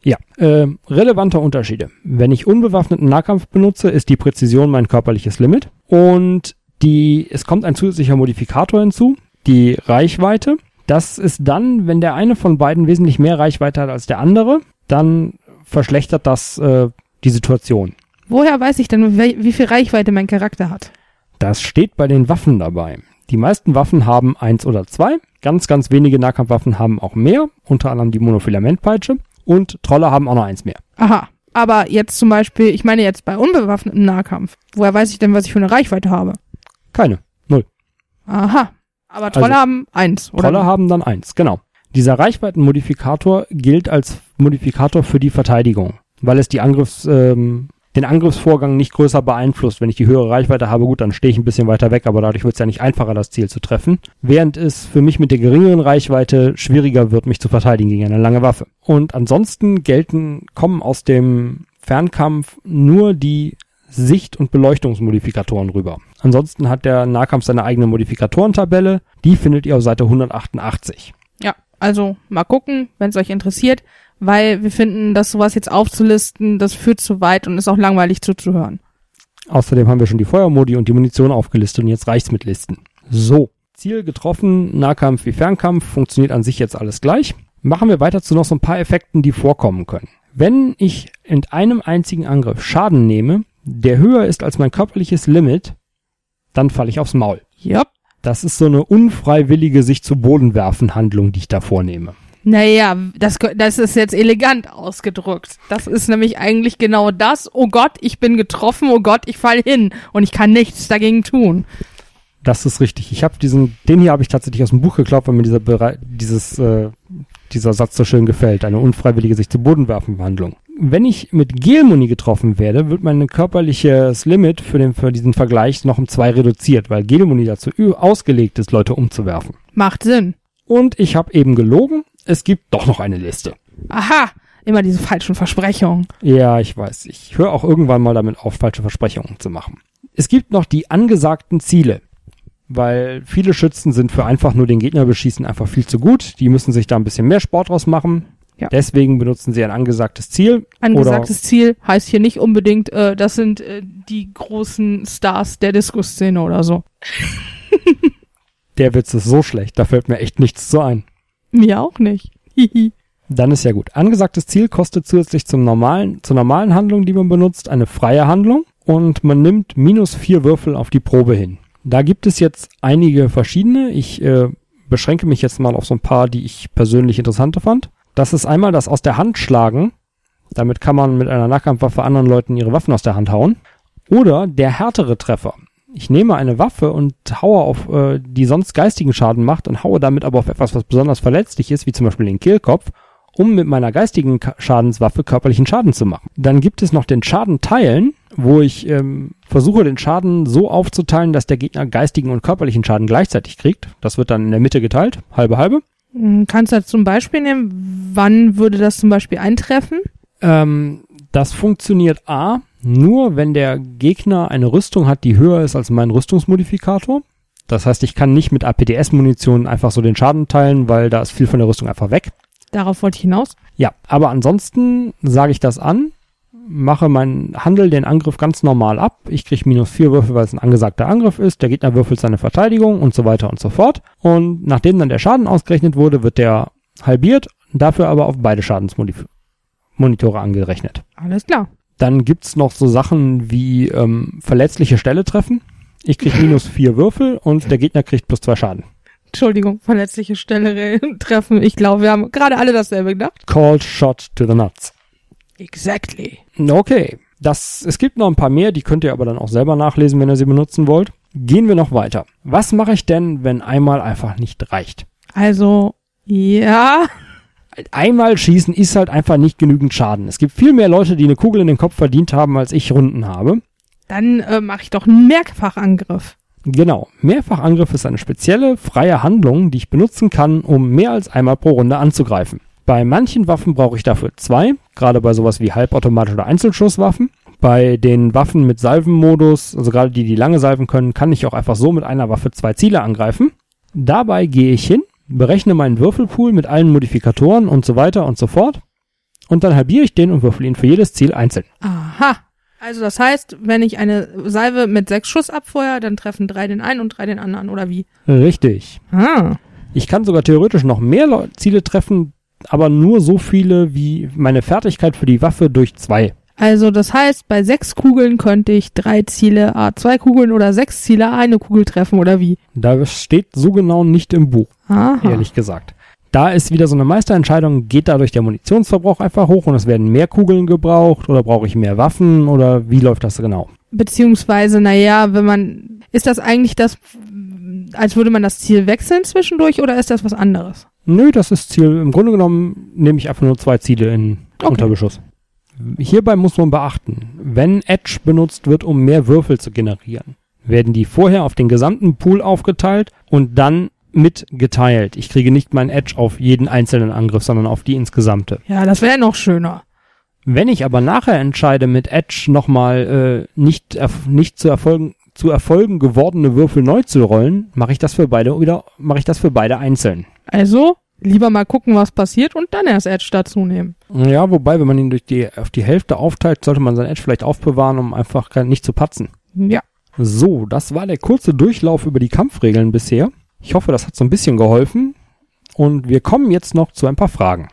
Ja, äh, relevante Unterschiede. Wenn ich unbewaffneten Nahkampf benutze, ist die Präzision mein körperliches Limit und die, es kommt ein zusätzlicher Modifikator hinzu, die Reichweite. Das ist dann, wenn der eine von beiden wesentlich mehr Reichweite hat als der andere, dann verschlechtert das äh, die Situation.
Woher weiß ich denn, wie viel Reichweite mein Charakter hat?
Das steht bei den Waffen dabei. Die meisten Waffen haben eins oder zwei. Ganz, ganz wenige Nahkampfwaffen haben auch mehr. Unter anderem die Monofilamentpeitsche. Und Trolle haben auch noch eins mehr.
Aha. Aber jetzt zum Beispiel, ich meine jetzt bei unbewaffnetem Nahkampf. Woher weiß ich denn, was ich für eine Reichweite habe?
Keine. Null.
Aha. Aber Trolle
Also,
haben eins, oder?
Trolle haben dann eins, genau. Dieser Reichweitenmodifikator gilt als Modifikator für die Verteidigung, weil es die Angriffs, ähm, den Angriffsvorgang nicht größer beeinflusst. Wenn ich die höhere Reichweite habe, gut, dann stehe ich ein bisschen weiter weg, aber dadurch wird es ja nicht einfacher, das Ziel zu treffen. Während es für mich mit der geringeren Reichweite schwieriger wird, mich zu verteidigen gegen eine lange Waffe. Und ansonsten gelten, kommen aus dem Fernkampf nur die Sicht- und Beleuchtungsmodifikatoren rüber. Ansonsten hat der Nahkampf seine eigene Modifikatorentabelle. Die findet ihr auf Seite 188.
Ja, also mal gucken, wenn es euch interessiert, weil wir finden, dass sowas jetzt aufzulisten, das führt zu weit und ist auch langweilig zuzuhören.
Außerdem haben wir schon die Feuermodi und die Munition aufgelistet und jetzt reicht's mit Listen. So, Ziel getroffen, Nahkampf wie Fernkampf, funktioniert an sich jetzt alles gleich. Machen wir weiter zu noch so ein paar Effekten, die vorkommen können. Wenn ich in einem einzigen Angriff Schaden nehme, der höher ist als mein körperliches Limit, dann falle ich aufs Maul.
Ja.
Das ist so eine unfreiwillige sich zu Boden werfen Handlung, die ich da vornehme.
Naja, das, das ist jetzt elegant ausgedrückt. Das ist nämlich eigentlich genau das. Oh Gott, ich bin getroffen. Oh Gott, ich fall hin. Und ich kann nichts dagegen tun.
Das ist richtig. Ich habe diesen, den hier habe ich tatsächlich aus dem Buch geklaut, weil mir dieser dieses, äh, dieser Satz so schön gefällt. Eine unfreiwillige sich zu Boden werfen Handlung. Wenn ich mit Gelmuni getroffen werde, wird mein körperliches Limit für, den, für diesen Vergleich noch um zwei reduziert, weil Gelmuni dazu ausgelegt ist, Leute umzuwerfen.
Macht Sinn.
Und ich habe eben gelogen. Es gibt doch noch eine Liste.
Aha. Immer diese falschen Versprechungen.
Ja, ich weiß. Ich höre auch irgendwann mal damit auf, falsche Versprechungen zu machen. Es gibt noch die angesagten Ziele. Weil viele Schützen sind für einfach nur den Gegner beschießen einfach viel zu gut. Die müssen sich da ein bisschen mehr Sport draus machen.
Ja.
Deswegen benutzen sie ein angesagtes Ziel.
Angesagtes Ziel heißt hier nicht unbedingt, äh, das sind äh, die großen Stars der Diskusszene oder so.
Der Witz ist so schlecht, da fällt mir echt nichts zu ein.
Mir auch nicht. Hihi.
Dann ist ja gut. Angesagtes Ziel kostet zusätzlich zum normalen, zur normalen Handlung, die man benutzt, eine freie Handlung. Und man nimmt minus vier Würfel auf die Probe hin. Da gibt es jetzt einige verschiedene. Ich äh, beschränke mich jetzt mal auf so ein paar, die ich persönlich interessanter fand. Das ist einmal das aus der Hand schlagen. Damit kann man mit einer Nahkampfwaffe anderen Leuten ihre Waffen aus der Hand hauen. Oder der härtere Treffer. Ich nehme eine Waffe und haue auf, äh, die sonst geistigen Schaden macht und haue damit aber auf etwas, was besonders verletzlich ist, wie zum Beispiel den Kehlkopf, um mit meiner geistigen Schadenswaffe körperlichen Schaden zu machen. Dann gibt es noch den Schaden teilen, wo ich ähm, versuche, den Schaden so aufzuteilen, dass der Gegner geistigen und körperlichen Schaden gleichzeitig kriegt. Das wird dann in der Mitte geteilt, halbe halbe.
Hm, Kannst du das zum Beispiel nehmen? Wann würde das zum Beispiel eintreffen?
Ähm, das funktioniert A, nur wenn der Gegner eine Rüstung hat, die höher ist als mein Rüstungsmodifikator. Das heißt, ich kann nicht mit APDS-Munition einfach so den Schaden teilen, weil da ist viel von der Rüstung einfach weg.
Darauf wollte ich hinaus.
Ja, aber ansonsten sage ich das an, mache meinen Handel, den Angriff ganz normal ab. Ich kriege minus vier Würfel, weil es ein angesagter Angriff ist. Der Gegner würfelt seine Verteidigung und so weiter und so fort. Und nachdem dann der Schaden ausgerechnet wurde, wird der halbiert, dafür aber auf beide Schadensmonitore angerechnet.
Alles klar.
Dann gibt's noch so Sachen wie ähm, verletzliche Stelle treffen. Ich krieg minus vier Würfel und der Gegner kriegt plus zwei Schaden.
Entschuldigung, verletzliche Stelle [laughs] treffen. Ich glaube, wir haben gerade alle dasselbe gedacht.
Called Shot to the Nuts.
Exactly.
Okay. Das, es gibt noch ein paar mehr, die könnt ihr aber dann auch selber nachlesen, wenn ihr sie benutzen wollt. Gehen wir noch weiter. Was mache ich denn, wenn einmal einfach nicht reicht?
Also, ja.
Einmal schießen ist halt einfach nicht genügend Schaden. Es gibt viel mehr Leute, die eine Kugel in den Kopf verdient haben, als ich Runden habe.
Dann äh, mache ich doch einen Mehrfachangriff.
Genau. Mehrfachangriff ist eine spezielle, freie Handlung, die ich benutzen kann, um mehr als einmal pro Runde anzugreifen. Bei manchen Waffen brauche ich dafür zwei, gerade bei sowas wie halbautomatische oder Einzelschusswaffen. Bei den Waffen mit Salvenmodus, also gerade die, die lange salven können, kann ich auch einfach so mit einer Waffe zwei Ziele angreifen. Dabei gehe ich hin, berechne meinen Würfelpool mit allen Modifikatoren und so weiter und so fort. Und dann halbiere ich den und würfel ihn für jedes Ziel einzeln.
Aha. Also das heißt, wenn ich eine Salve mit sechs Schuss abfeuere, dann treffen drei den einen und drei den anderen, oder wie?
Richtig.
Ah.
Ich kann sogar theoretisch noch mehr Ziele treffen, aber nur so viele wie meine Fertigkeit für die Waffe durch zwei.
Also das heißt, bei sechs Kugeln könnte ich drei Ziele A zwei Kugeln oder sechs Ziele A eine Kugel treffen, oder wie?
Da steht so genau nicht im Buch,
Aha.
ehrlich gesagt. Da ist wieder so eine Meisterentscheidung, geht dadurch der Munitionsverbrauch einfach hoch und es werden mehr Kugeln gebraucht oder brauche ich mehr Waffen oder wie läuft das genau?
Beziehungsweise, naja, wenn man, ist das eigentlich das, als würde man das Ziel wechseln zwischendurch oder ist das was anderes?
Nö, das ist Ziel. Im Grunde genommen nehme ich einfach nur zwei Ziele in
Okay.
Unterbeschuss. Hierbei muss man beachten, wenn Edge benutzt wird, um mehr Würfel zu generieren, werden die vorher auf den gesamten Pool aufgeteilt und dann mit geteilt. Ich kriege nicht meinen Edge auf jeden einzelnen Angriff, sondern auf die insgesamte.
Ja, das wäre noch schöner.
Wenn ich aber nachher entscheide, mit Edge nochmal äh, nicht, nicht zu erfolgen zu Erfolgen gewordene Würfel neu zu rollen, mache ich das für beide wieder, mache ich das für beide einzeln.
Also, lieber mal gucken, was passiert und dann erst Edge dazu nehmen.
Ja, wobei, wenn man ihn durch die, auf die Hälfte aufteilt, sollte man sein Edge vielleicht aufbewahren, um einfach nicht zu patzen.
Ja.
So, das war der kurze Durchlauf über die Kampfregeln bisher. Ich hoffe, das hat so ein bisschen geholfen. Und wir kommen jetzt noch zu ein paar Fragen.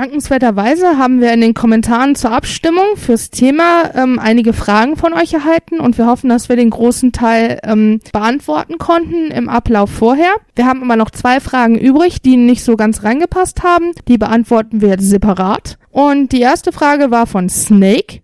Dankenswerterweise haben wir in den Kommentaren zur Abstimmung fürs Thema ähm, einige Fragen von euch erhalten und wir hoffen, dass wir den großen Teil ähm, beantworten konnten im Ablauf vorher. Wir haben immer noch zwei Fragen übrig, die nicht so ganz reingepasst haben. Die beantworten wir jetzt separat. Und die erste Frage war von Snake.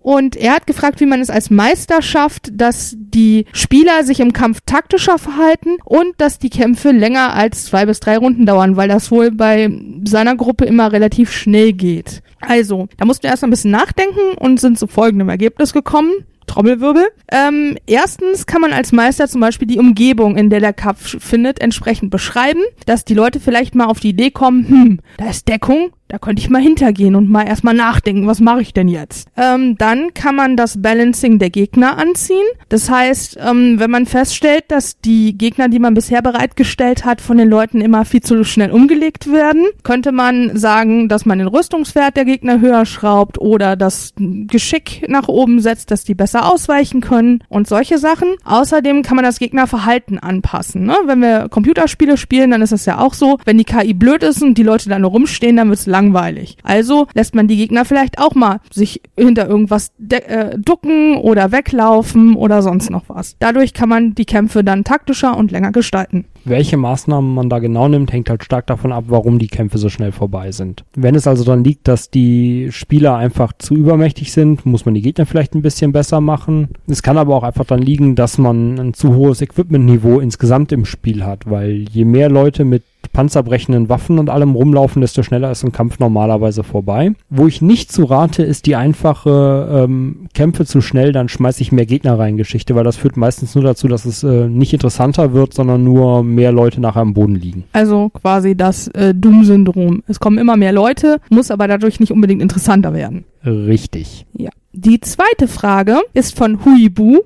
Und er hat gefragt, wie man es als Meister schafft, dass die Spieler sich im Kampf taktischer verhalten und dass die Kämpfe länger als zwei bis drei Runden dauern, weil das wohl bei seiner Gruppe immer relativ schnell geht. Also, da mussten wir erst ein bisschen nachdenken und sind zu folgendem Ergebnis gekommen. Trommelwirbel. Ähm, erstens kann man als Meister zum Beispiel die Umgebung, in der der Kampf findet, entsprechend beschreiben, dass die Leute vielleicht mal auf die Idee kommen, hm, da ist Deckung, da könnte ich mal hintergehen und mal erstmal nachdenken, was mache ich denn jetzt? Ähm, dann kann man das Balancing der Gegner anziehen. Das heißt, ähm, wenn man feststellt, dass die Gegner, die man bisher bereitgestellt hat, von den Leuten immer viel zu schnell umgelegt werden, könnte man sagen, dass man den Rüstungswert der Gegner höher schraubt oder das Geschick nach oben setzt, dass die besser ausweichen können und solche Sachen. Außerdem kann man das Gegnerverhalten anpassen. Ne? Wenn wir Computerspiele spielen, dann ist es ja auch so, wenn die KI blöd ist und die Leute da nur rumstehen, dann wird's langweilig. Also lässt man die Gegner vielleicht auch mal sich hinter irgendwas äh, ducken oder weglaufen oder sonst noch was. Dadurch kann man die Kämpfe dann taktischer und länger gestalten.
Welche Maßnahmen man da genau nimmt, hängt halt stark davon ab, warum die Kämpfe so schnell vorbei sind. Wenn es also dann liegt, dass die Spieler einfach zu übermächtig sind, muss man die Gegner vielleicht ein bisschen besser machen. Es kann aber auch einfach dann liegen, dass man ein zu hohes Equipmentniveau insgesamt im Spiel hat, weil je mehr Leute mit panzerbrechenden Waffen und allem rumlaufen, desto schneller ist ein Kampf normalerweise vorbei. Wo ich nicht zu rate, ist die einfache ähm, Kämpfe zu schnell, dann schmeiße ich mehr Gegner rein Geschichte, weil das führt meistens nur dazu, dass es äh, nicht interessanter wird, sondern nur mehr Leute nachher am Boden liegen.
Also quasi das äh, Doom-Syndrom. Es kommen immer mehr Leute, muss aber dadurch nicht unbedingt interessanter werden.
Richtig.
Ja. Die zweite Frage ist von Huibu.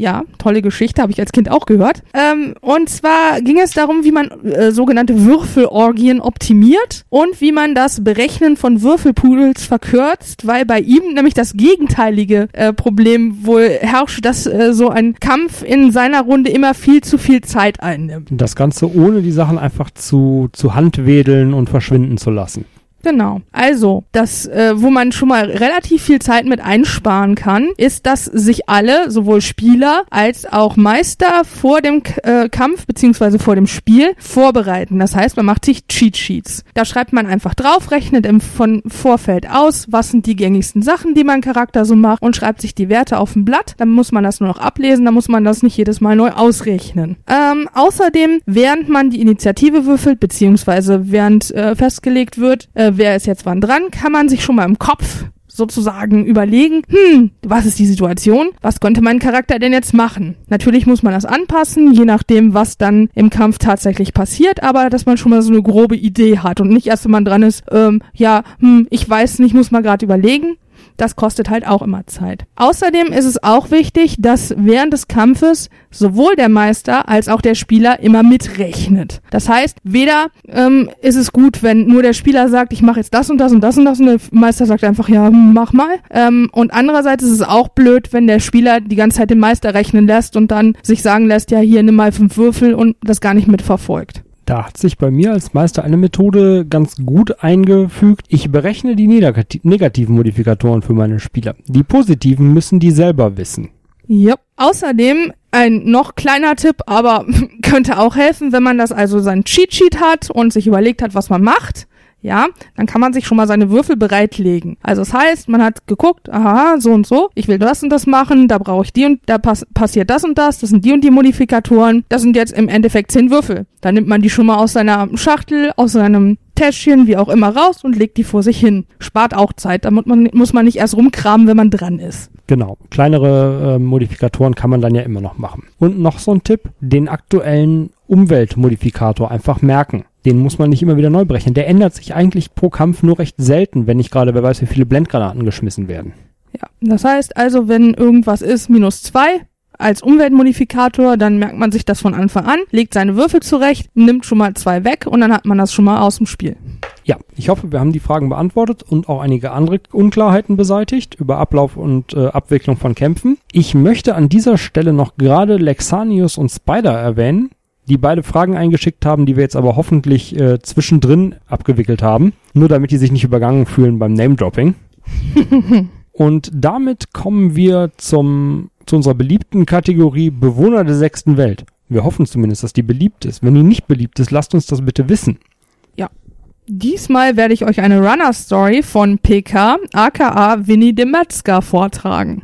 Ja, tolle Geschichte, habe ich als Kind auch gehört. Ähm, und zwar ging es darum, wie man äh, sogenannte Würfelorgien optimiert und wie man das Berechnen von Würfelpools verkürzt, weil bei ihm nämlich das gegenteilige äh, Problem wohl herrscht, dass äh, so ein Kampf in seiner Runde immer viel zu viel Zeit einnimmt.
Das Ganze ohne die Sachen einfach zu, zu handwedeln und verschwinden zu lassen.
Genau. Also, das, äh, wo man schon mal relativ viel Zeit mit einsparen kann, ist, dass sich alle, sowohl Spieler als auch Meister vor dem äh, Kampf beziehungsweise vor dem Spiel vorbereiten. Das heißt, man macht sich Cheat Sheets. Da schreibt man einfach drauf, rechnet im von Vorfeld aus, was sind die gängigsten Sachen, die mein Charakter so macht und schreibt sich die Werte auf ein Blatt. Dann muss man das nur noch ablesen, dann muss man das nicht jedes Mal neu ausrechnen. Ähm, außerdem, während man die Initiative würfelt, beziehungsweise während äh, festgelegt wird, äh, wer ist jetzt wann dran, kann man sich schon mal im Kopf sozusagen überlegen, hm, was ist die Situation? Was könnte mein Charakter denn jetzt machen? Natürlich muss man das anpassen, je nachdem, was dann im Kampf tatsächlich passiert, aber dass man schon mal so eine grobe Idee hat und nicht erst, wenn man dran ist, ähm, ja, hm, ich weiß nicht, muss mal gerade überlegen, das kostet halt auch immer Zeit. Außerdem ist es auch wichtig, dass während des Kampfes sowohl der Meister als auch der Spieler immer mitrechnet. Das heißt, weder ähm, ist es gut, wenn nur der Spieler sagt, ich mache jetzt das und das und das und das und der Meister sagt einfach, ja, mach mal. Ähm, und andererseits ist es auch blöd, wenn der Spieler die ganze Zeit den Meister rechnen lässt und dann sich sagen lässt, ja, hier nimm mal fünf Würfel und das gar nicht mitverfolgt.
Da hat sich bei mir als Meister eine Methode ganz gut eingefügt. Ich berechne die negativen Modifikatoren für meine Spieler. Die positiven müssen die selber wissen.
Ja. Außerdem ein noch kleiner Tipp, aber [laughs] könnte auch helfen, wenn man das also sein Cheat Sheet hat und sich überlegt hat, was man macht ja, dann kann man sich schon mal seine Würfel bereitlegen. Also das heißt, man hat geguckt, aha, so und so, ich will das und das machen, da brauche ich die und da pass passiert das und das, das sind die und die Modifikatoren, das sind jetzt im Endeffekt zehn Würfel. Dann nimmt man die schon mal aus seiner Schachtel, aus seinem Täschchen, wie auch immer raus und legt die vor sich hin. Spart auch Zeit, damit man, muss man nicht erst rumkramen, wenn man dran ist.
Genau. Kleinere äh, Modifikatoren kann man dann ja immer noch machen. Und noch so ein Tipp, den aktuellen Umweltmodifikator einfach merken. Den muss man nicht immer wieder neu brechen. Der ändert sich eigentlich pro Kampf nur recht selten, wenn nicht gerade, wer weiß, wie viele Blendgranaten geschmissen werden.
Ja, das heißt also, wenn irgendwas ist, minus zwei als Umweltmodifikator, dann merkt man sich das von Anfang an, legt seine Würfel zurecht, nimmt schon mal zwei weg und dann hat man das schon mal aus dem Spiel.
Ja, ich hoffe, wir haben die Fragen beantwortet und auch einige andere Unklarheiten beseitigt über Ablauf und äh, Abwicklung von Kämpfen. Ich möchte an dieser Stelle noch gerade Lexanius und Spider erwähnen, die beide Fragen eingeschickt haben, die wir jetzt aber hoffentlich äh, zwischendrin abgewickelt haben. Nur damit die sich nicht übergangen fühlen beim Name-Dropping. [laughs] Und damit kommen wir zum, zu unserer beliebten Kategorie Bewohner der sechsten Welt. Wir hoffen zumindest, dass die beliebt ist. Wenn die nicht beliebt ist, lasst uns das bitte wissen.
Ja. Diesmal werde ich euch eine Runner-Story von PK, aka Winnie de Metzger, vortragen.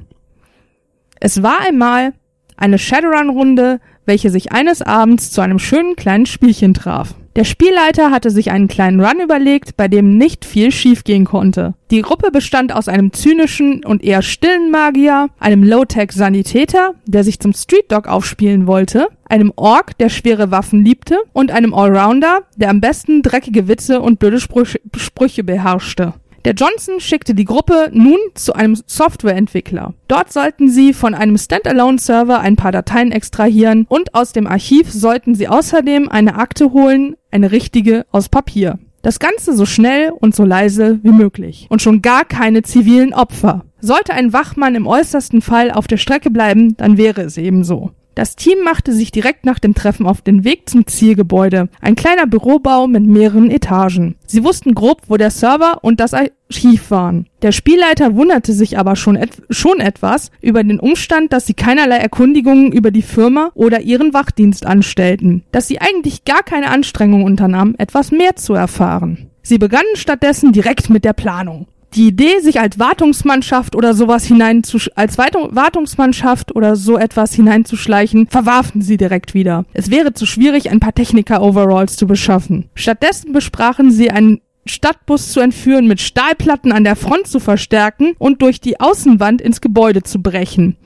Es war einmal eine Shadowrun-Runde welche sich eines Abends zu einem schönen kleinen Spielchen traf. Der Spielleiter hatte sich einen kleinen Run überlegt, bei dem nicht viel schiefgehen konnte. Die Gruppe bestand aus einem zynischen und eher stillen Magier, einem Low-Tech-Sanitäter, der sich zum Street Dog aufspielen wollte, einem Ork, der schwere Waffen liebte, und einem Allrounder, der am besten dreckige Witze und blöde Sprüche, Sprüche beherrschte. Der Johnson schickte die Gruppe nun zu einem Softwareentwickler. Dort sollten sie von einem Standalone-Server ein paar Dateien extrahieren und aus dem Archiv sollten sie außerdem eine Akte holen, eine richtige aus Papier. Das Ganze so schnell und so leise wie möglich. Und schon gar keine zivilen Opfer. Sollte ein Wachmann im äußersten Fall auf der Strecke bleiben, dann wäre es eben so. Das Team machte sich direkt nach dem Treffen auf den Weg zum Zielgebäude, ein kleiner Bürobau mit mehreren Etagen. Sie wussten grob, wo der Server und das Archiv waren. Der Spielleiter wunderte sich aber schon, et schon etwas über den Umstand, dass sie keinerlei Erkundigungen über die Firma oder ihren Wachdienst anstellten, dass sie eigentlich gar keine Anstrengung unternahmen, etwas mehr zu erfahren. Sie begannen stattdessen direkt mit der Planung die Idee, sich als Wartungsmannschaft oder sowas hineinzusch als Wartungsmannschaft oder so etwas hineinzuschleichen, verwarfen sie direkt wieder. Es wäre zu schwierig, ein paar Techniker-Overalls zu beschaffen. Stattdessen besprachen sie einen Stadtbus zu entführen, mit Stahlplatten an der Front zu verstärken und durch die Außenwand ins Gebäude zu brechen.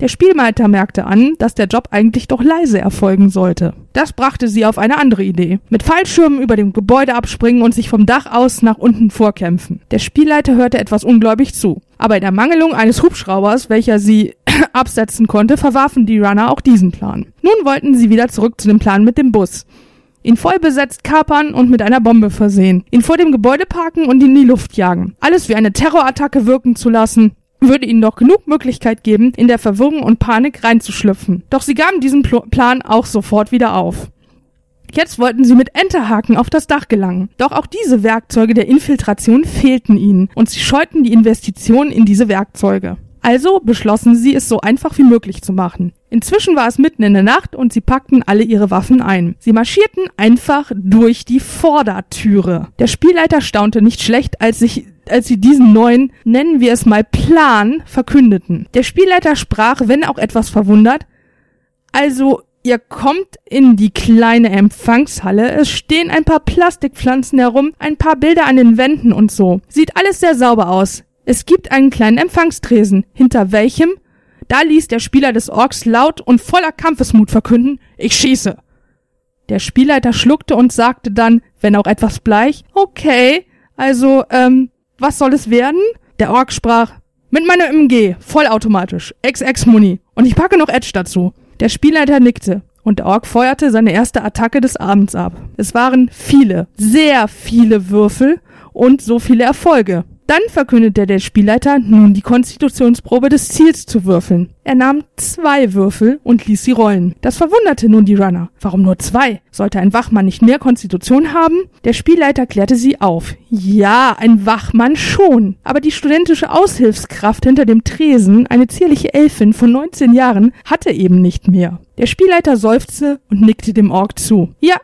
Der Spielleiter merkte an, dass der Job eigentlich doch leise erfolgen sollte. Das brachte sie auf eine andere Idee. Mit Fallschirmen über dem Gebäude abspringen und sich vom Dach aus nach unten vorkämpfen. Der Spielleiter hörte etwas ungläubig zu. Aber in Ermangelung eines Hubschraubers, welcher sie [coughs] absetzen konnte, verwarfen die Runner auch diesen Plan. Nun wollten sie wieder zurück zu dem Plan mit dem Bus ihn voll besetzt kapern und mit einer Bombe versehen, ihn vor dem Gebäude parken und in die Luft jagen. Alles wie eine Terrorattacke wirken zu lassen, würde ihnen doch genug Möglichkeit geben, in der Verwirrung und Panik reinzuschlüpfen. Doch sie gaben diesen Pl Plan auch sofort wieder auf. Jetzt wollten sie mit Enterhaken auf das Dach gelangen. Doch auch diese Werkzeuge der Infiltration fehlten ihnen und sie scheuten die Investitionen in diese Werkzeuge. Also beschlossen sie, es so einfach wie möglich zu machen. Inzwischen war es mitten in der Nacht und sie packten alle ihre Waffen ein. Sie marschierten einfach durch die Vordertüre. Der Spielleiter staunte nicht schlecht, als sich als sie diesen neuen, nennen wir es mal Plan, verkündeten. Der Spielleiter sprach, wenn auch etwas verwundert, also Ihr kommt in die kleine Empfangshalle. Es stehen ein paar Plastikpflanzen herum, ein paar Bilder an den Wänden und so. Sieht alles sehr sauber aus. Es gibt einen kleinen Empfangstresen, hinter welchem, da ließ der Spieler des Orks laut und voller Kampfesmut verkünden, ich schieße. Der Spielleiter schluckte und sagte dann, wenn auch etwas bleich, okay, also, ähm, was soll es werden? Der Ork sprach, mit meiner MG, vollautomatisch, XX-Muni, und ich packe noch Edge dazu. Der Spielleiter nickte, und der Ork feuerte seine erste Attacke des Abends ab. Es waren viele, sehr viele Würfel und so viele Erfolge. Dann verkündete der Spielleiter, nun die Konstitutionsprobe des Ziels zu würfeln. Er nahm zwei Würfel und ließ sie rollen. Das verwunderte nun die Runner. Warum nur zwei? Sollte ein Wachmann nicht mehr Konstitution haben? Der Spielleiter klärte sie auf. Ja, ein Wachmann schon. Aber die studentische Aushilfskraft hinter dem Tresen, eine zierliche Elfin von 19 Jahren, hatte eben nicht mehr. Der Spielleiter seufzte und nickte dem Ork zu. Ja,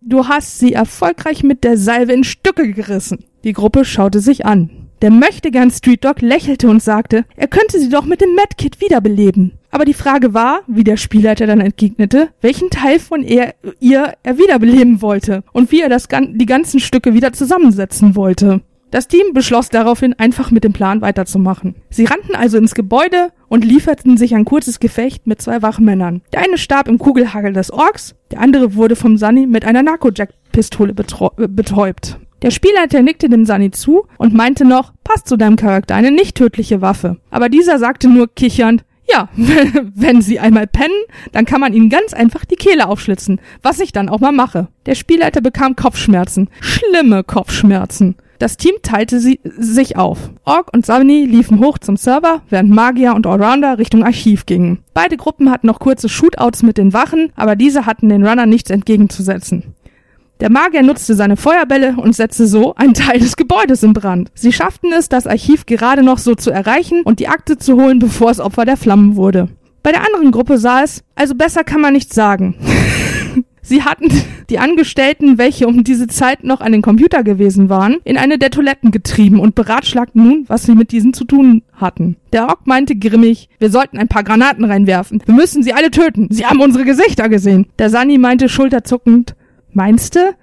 du hast sie erfolgreich mit der Salve in Stücke gerissen. Die Gruppe schaute sich an. Der Möchtegern Street Dog lächelte und sagte, er könnte sie doch mit dem Medkit wiederbeleben. Aber die Frage war, wie der Spielleiter dann entgegnete, welchen Teil von er, ihr er wiederbeleben wollte und wie er das, die ganzen Stücke wieder zusammensetzen wollte. Das Team beschloss daraufhin, einfach mit dem Plan weiterzumachen. Sie rannten also ins Gebäude und lieferten sich ein kurzes Gefecht mit zwei Wachmännern. Der eine starb im Kugelhagel des Orks, der andere wurde vom Sunny mit einer Narcojack-Pistole betäubt. Der Spielleiter nickte dem Sunny zu und meinte noch, passt zu deinem Charakter, eine nicht tödliche Waffe. Aber dieser sagte nur kichernd, ja, [laughs] wenn sie einmal pennen, dann kann man ihnen ganz einfach die Kehle aufschlitzen, was ich dann auch mal mache. Der Spielleiter bekam Kopfschmerzen, schlimme Kopfschmerzen. Das Team teilte sie, sich auf. Ork und Sunny liefen hoch zum Server, während Magier und Allrounder Richtung Archiv gingen. Beide Gruppen hatten noch kurze Shootouts mit den Wachen, aber diese hatten den Runner nichts entgegenzusetzen. Der Magier nutzte seine Feuerbälle und setzte so einen Teil des Gebäudes in Brand. Sie schafften es, das Archiv gerade noch so zu erreichen und die Akte zu holen, bevor es Opfer der Flammen wurde. Bei der anderen Gruppe sah es, also besser kann man nicht sagen. [laughs] Sie hatten die Angestellten, welche um diese Zeit noch an den Computer gewesen waren, in eine der Toiletten getrieben und beratschlagten nun, was sie mit diesen zu tun hatten. Der Ork meinte grimmig, wir sollten ein paar Granaten reinwerfen. Wir müssen sie alle töten. Sie haben unsere Gesichter gesehen. Der Sani meinte schulterzuckend, Meinste?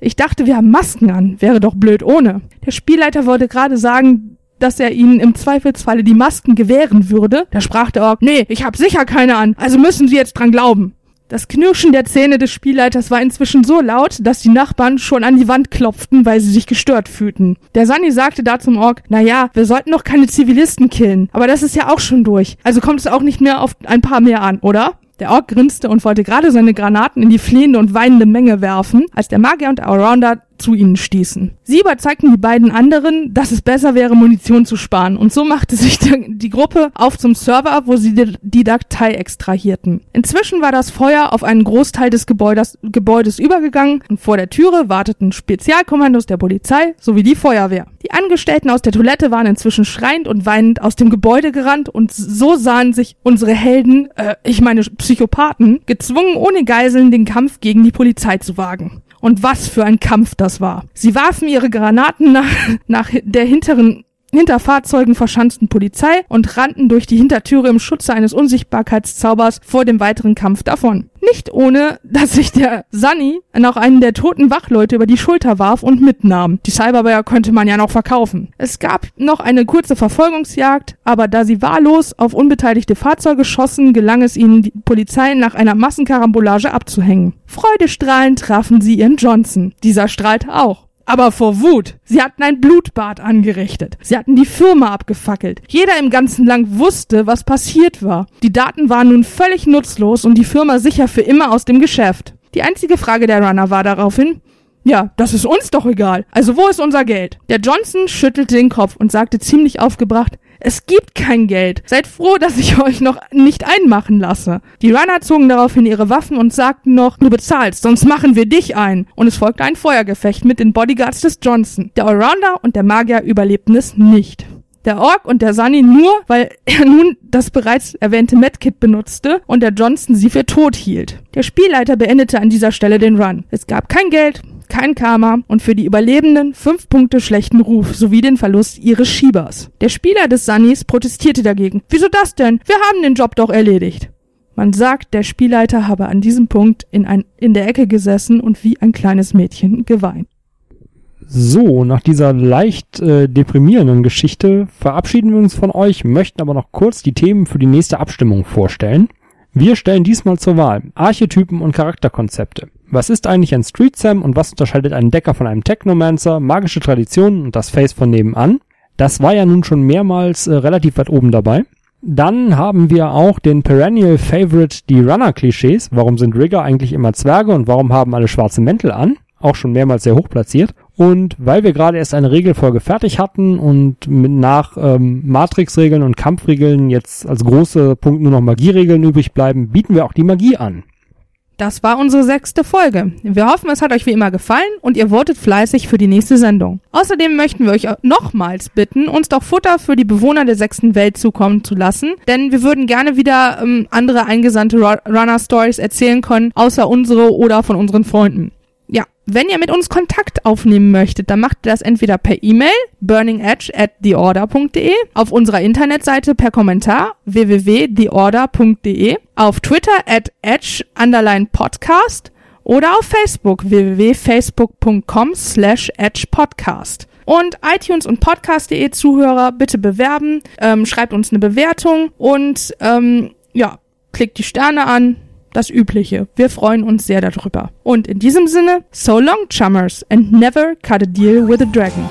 Ich dachte, wir haben Masken an. Wäre doch blöd ohne. Der Spielleiter wollte gerade sagen, dass er ihnen im Zweifelsfalle die Masken gewähren würde. Da sprach der Ork, nee, ich hab sicher keine an, also müssen Sie jetzt dran glauben. Das Knirschen der Zähne des Spielleiters war inzwischen so laut, dass die Nachbarn schon an die Wand klopften, weil sie sich gestört fühlten. Der Sunny sagte da zum Ork, na ja, wir sollten doch keine Zivilisten killen, aber das ist ja auch schon durch. Also kommt es auch nicht mehr auf ein paar mehr an, oder? Der Ork grinste und wollte gerade seine Granaten in die flehende und weinende Menge werfen, als der Magier und der Allrounder zu ihnen stießen. Sie überzeugten die beiden anderen, dass es besser wäre, Munition zu sparen, und so machte sich [laughs] die Gruppe auf zum Server, wo sie die Datei extrahierten. Inzwischen war das Feuer auf einen Großteil des Gebäudes, Gebäudes übergegangen und vor der Türe warteten Spezialkommandos der Polizei sowie die Feuerwehr. Die Angestellten aus der Toilette waren inzwischen schreiend und weinend aus dem Gebäude gerannt und so sahen sich unsere Helden, äh, ich meine Psychopathen, gezwungen ohne Geiseln den Kampf gegen die Polizei zu wagen. Und was für ein Kampf das war. Sie warfen ihre Granaten nach, nach der hinteren hinter Fahrzeugen verschanzten Polizei und rannten durch die Hintertüre im Schutze eines Unsichtbarkeitszaubers vor dem weiteren Kampf davon. Nicht ohne, dass sich der Sunny noch einen der toten Wachleute über die Schulter warf und mitnahm. Die Cyberware könnte man ja noch verkaufen. Es gab noch eine kurze Verfolgungsjagd, aber da sie wahllos auf unbeteiligte Fahrzeuge schossen, gelang es ihnen, die Polizei nach einer Massenkarambolage abzuhängen. Freudestrahlend trafen sie ihren Johnson. Dieser strahlte auch aber vor Wut. Sie hatten ein Blutbad angerichtet. Sie hatten die Firma abgefackelt. Jeder im ganzen Land wusste, was passiert war. Die Daten waren nun völlig nutzlos und die Firma sicher für immer aus dem Geschäft. Die einzige Frage der Runner war daraufhin, ja, das ist uns doch egal. Also wo ist unser Geld? Der Johnson schüttelte den Kopf und sagte ziemlich aufgebracht, Es gibt kein Geld. Seid froh, dass ich euch noch nicht einmachen lasse. Die Runner zogen daraufhin ihre Waffen und sagten noch, du bezahlst, sonst machen wir dich ein. Und es folgte ein Feuergefecht mit den Bodyguards des Johnson. Der Allrounder und der Magier überlebten es nicht. Der Ork und der Sunny nur, weil er nun das bereits erwähnte Medkit benutzte und der Johnson sie für tot hielt. Der Spielleiter beendete an dieser Stelle den Run. Es gab kein Geld, kein Karma und für die Überlebenden fünf Punkte schlechten Ruf sowie den Verlust ihres Schiebers. Der Spieler des Sunnys protestierte dagegen. Wieso das denn? Wir haben den Job doch erledigt. Man sagt, der Spielleiter habe an diesem Punkt in, ein, in der Ecke gesessen und wie ein kleines Mädchen geweint.
So, nach dieser leicht äh, deprimierenden Geschichte verabschieden wir uns von euch, möchten aber noch kurz die Themen für die nächste Abstimmung vorstellen. Wir stellen diesmal zur Wahl Archetypen und Charakterkonzepte. Was ist eigentlich ein Street Sam und was unterscheidet einen Decker von einem Technomancer, magische Traditionen und das Face von nebenan? Das war ja nun schon mehrmals äh, relativ weit oben dabei. Dann haben wir auch den Perennial Favorite, die Runner-Klischees. Warum sind Rigger eigentlich immer Zwerge und warum haben alle schwarze Mäntel an? Auch schon mehrmals sehr hoch platziert. Und weil wir gerade erst eine Regelfolge fertig hatten und mit nach ähm, Matrix-Regeln und Kampfregeln jetzt als große Punkt nur noch Magieregeln übrig bleiben, bieten wir auch die Magie an.
Das war unsere sechste Folge. Wir hoffen, es hat euch wie immer gefallen und ihr votet fleißig für die nächste Sendung. Außerdem möchten wir euch nochmals bitten, uns doch Futter für die Bewohner der sechsten Welt zukommen zu lassen, denn wir würden gerne wieder ähm, andere eingesandte Runner-Stories erzählen können, außer unsere oder von unseren Freunden. Wenn ihr mit uns Kontakt aufnehmen möchtet, dann macht ihr das entweder per E-Mail burningedge at theorder.de, auf unserer Internetseite per Kommentar www.theorder.de, auf Twitter at edge underline podcast oder auf Facebook www.facebook.com slash edgepodcast. Und iTunes und Podcast.de Zuhörer bitte bewerben, ähm, schreibt uns eine Bewertung und ähm, ja, klickt die Sterne an, das Übliche. Wir freuen uns sehr darüber. Und in diesem Sinne, so long, Chummers, and never cut a deal with a dragon.